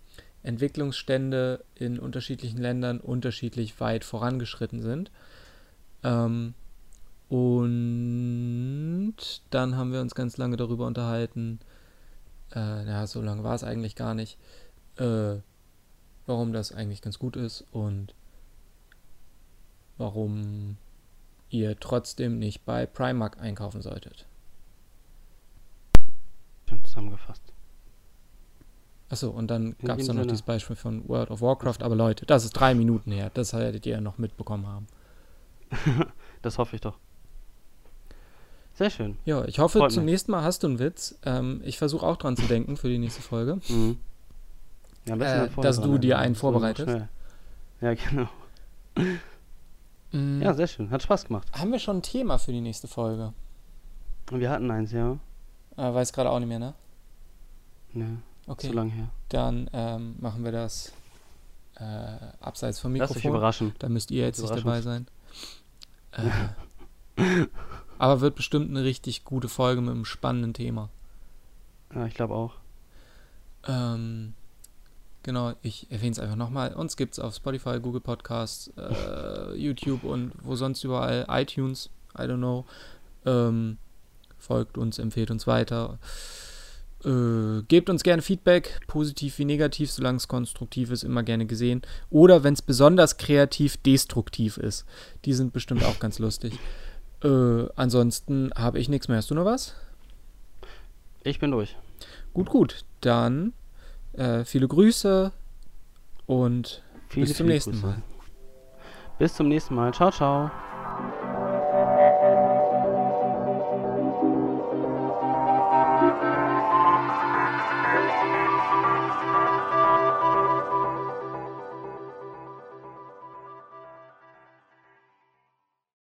Entwicklungsstände in unterschiedlichen Ländern unterschiedlich weit vorangeschritten sind. Ähm, und dann haben wir uns ganz lange darüber unterhalten, äh, ja, so lange war es eigentlich gar nicht, äh, warum das eigentlich ganz gut ist und warum ihr trotzdem nicht bei Primark einkaufen solltet. Schön zusammengefasst. Achso, und dann gab es dann noch dieses Beispiel von World of Warcraft, aber Leute, das ist drei Minuten her, das werdet ihr ja noch mitbekommen haben. Das hoffe ich doch. Sehr schön. Ja, ich hoffe, Freut zum mich. nächsten Mal hast du einen Witz. Ähm, ich versuche auch dran zu denken für die nächste Folge. Mhm. Ja, Äh, dass du dir einen vorbereitest? schnell. Ja, genau. Mm, Ja, sehr schön. Hat Spaß gemacht. haben wir schon ein Thema für die nächste Folge? Wir hatten eins, ja. Äh, weiß gerade auch nicht mehr, ne? Ja, Okay, zu lang her. dann ähm, machen wir das äh, abseits vom Lass dich Mikrofon. überraschen. Da müsst ihr jetzt nicht dabei sein. Äh, aber wird bestimmt eine richtig gute Folge mit einem spannenden Thema. Ja, ich glaube auch. Ähm, genau, ich erwähne es einfach nochmal. Uns gibt es auf Spotify, Google Podcasts, äh, YouTube und wo sonst überall, iTunes, I don't know. Ähm, folgt uns, empfehlt uns weiter. Äh, gebt uns gerne Feedback, positiv wie negativ, solange es konstruktiv ist, immer gerne gesehen. Oder wenn es besonders kreativ destruktiv ist. Die sind bestimmt auch ganz lustig. Äh, ansonsten habe ich nichts mehr. Hast du noch was? Ich bin durch. Gut, gut. Dann äh, viele Grüße und Viele, bis zum nächsten Grüße. Mal. Bis zum nächsten Mal. Ciao, ciao.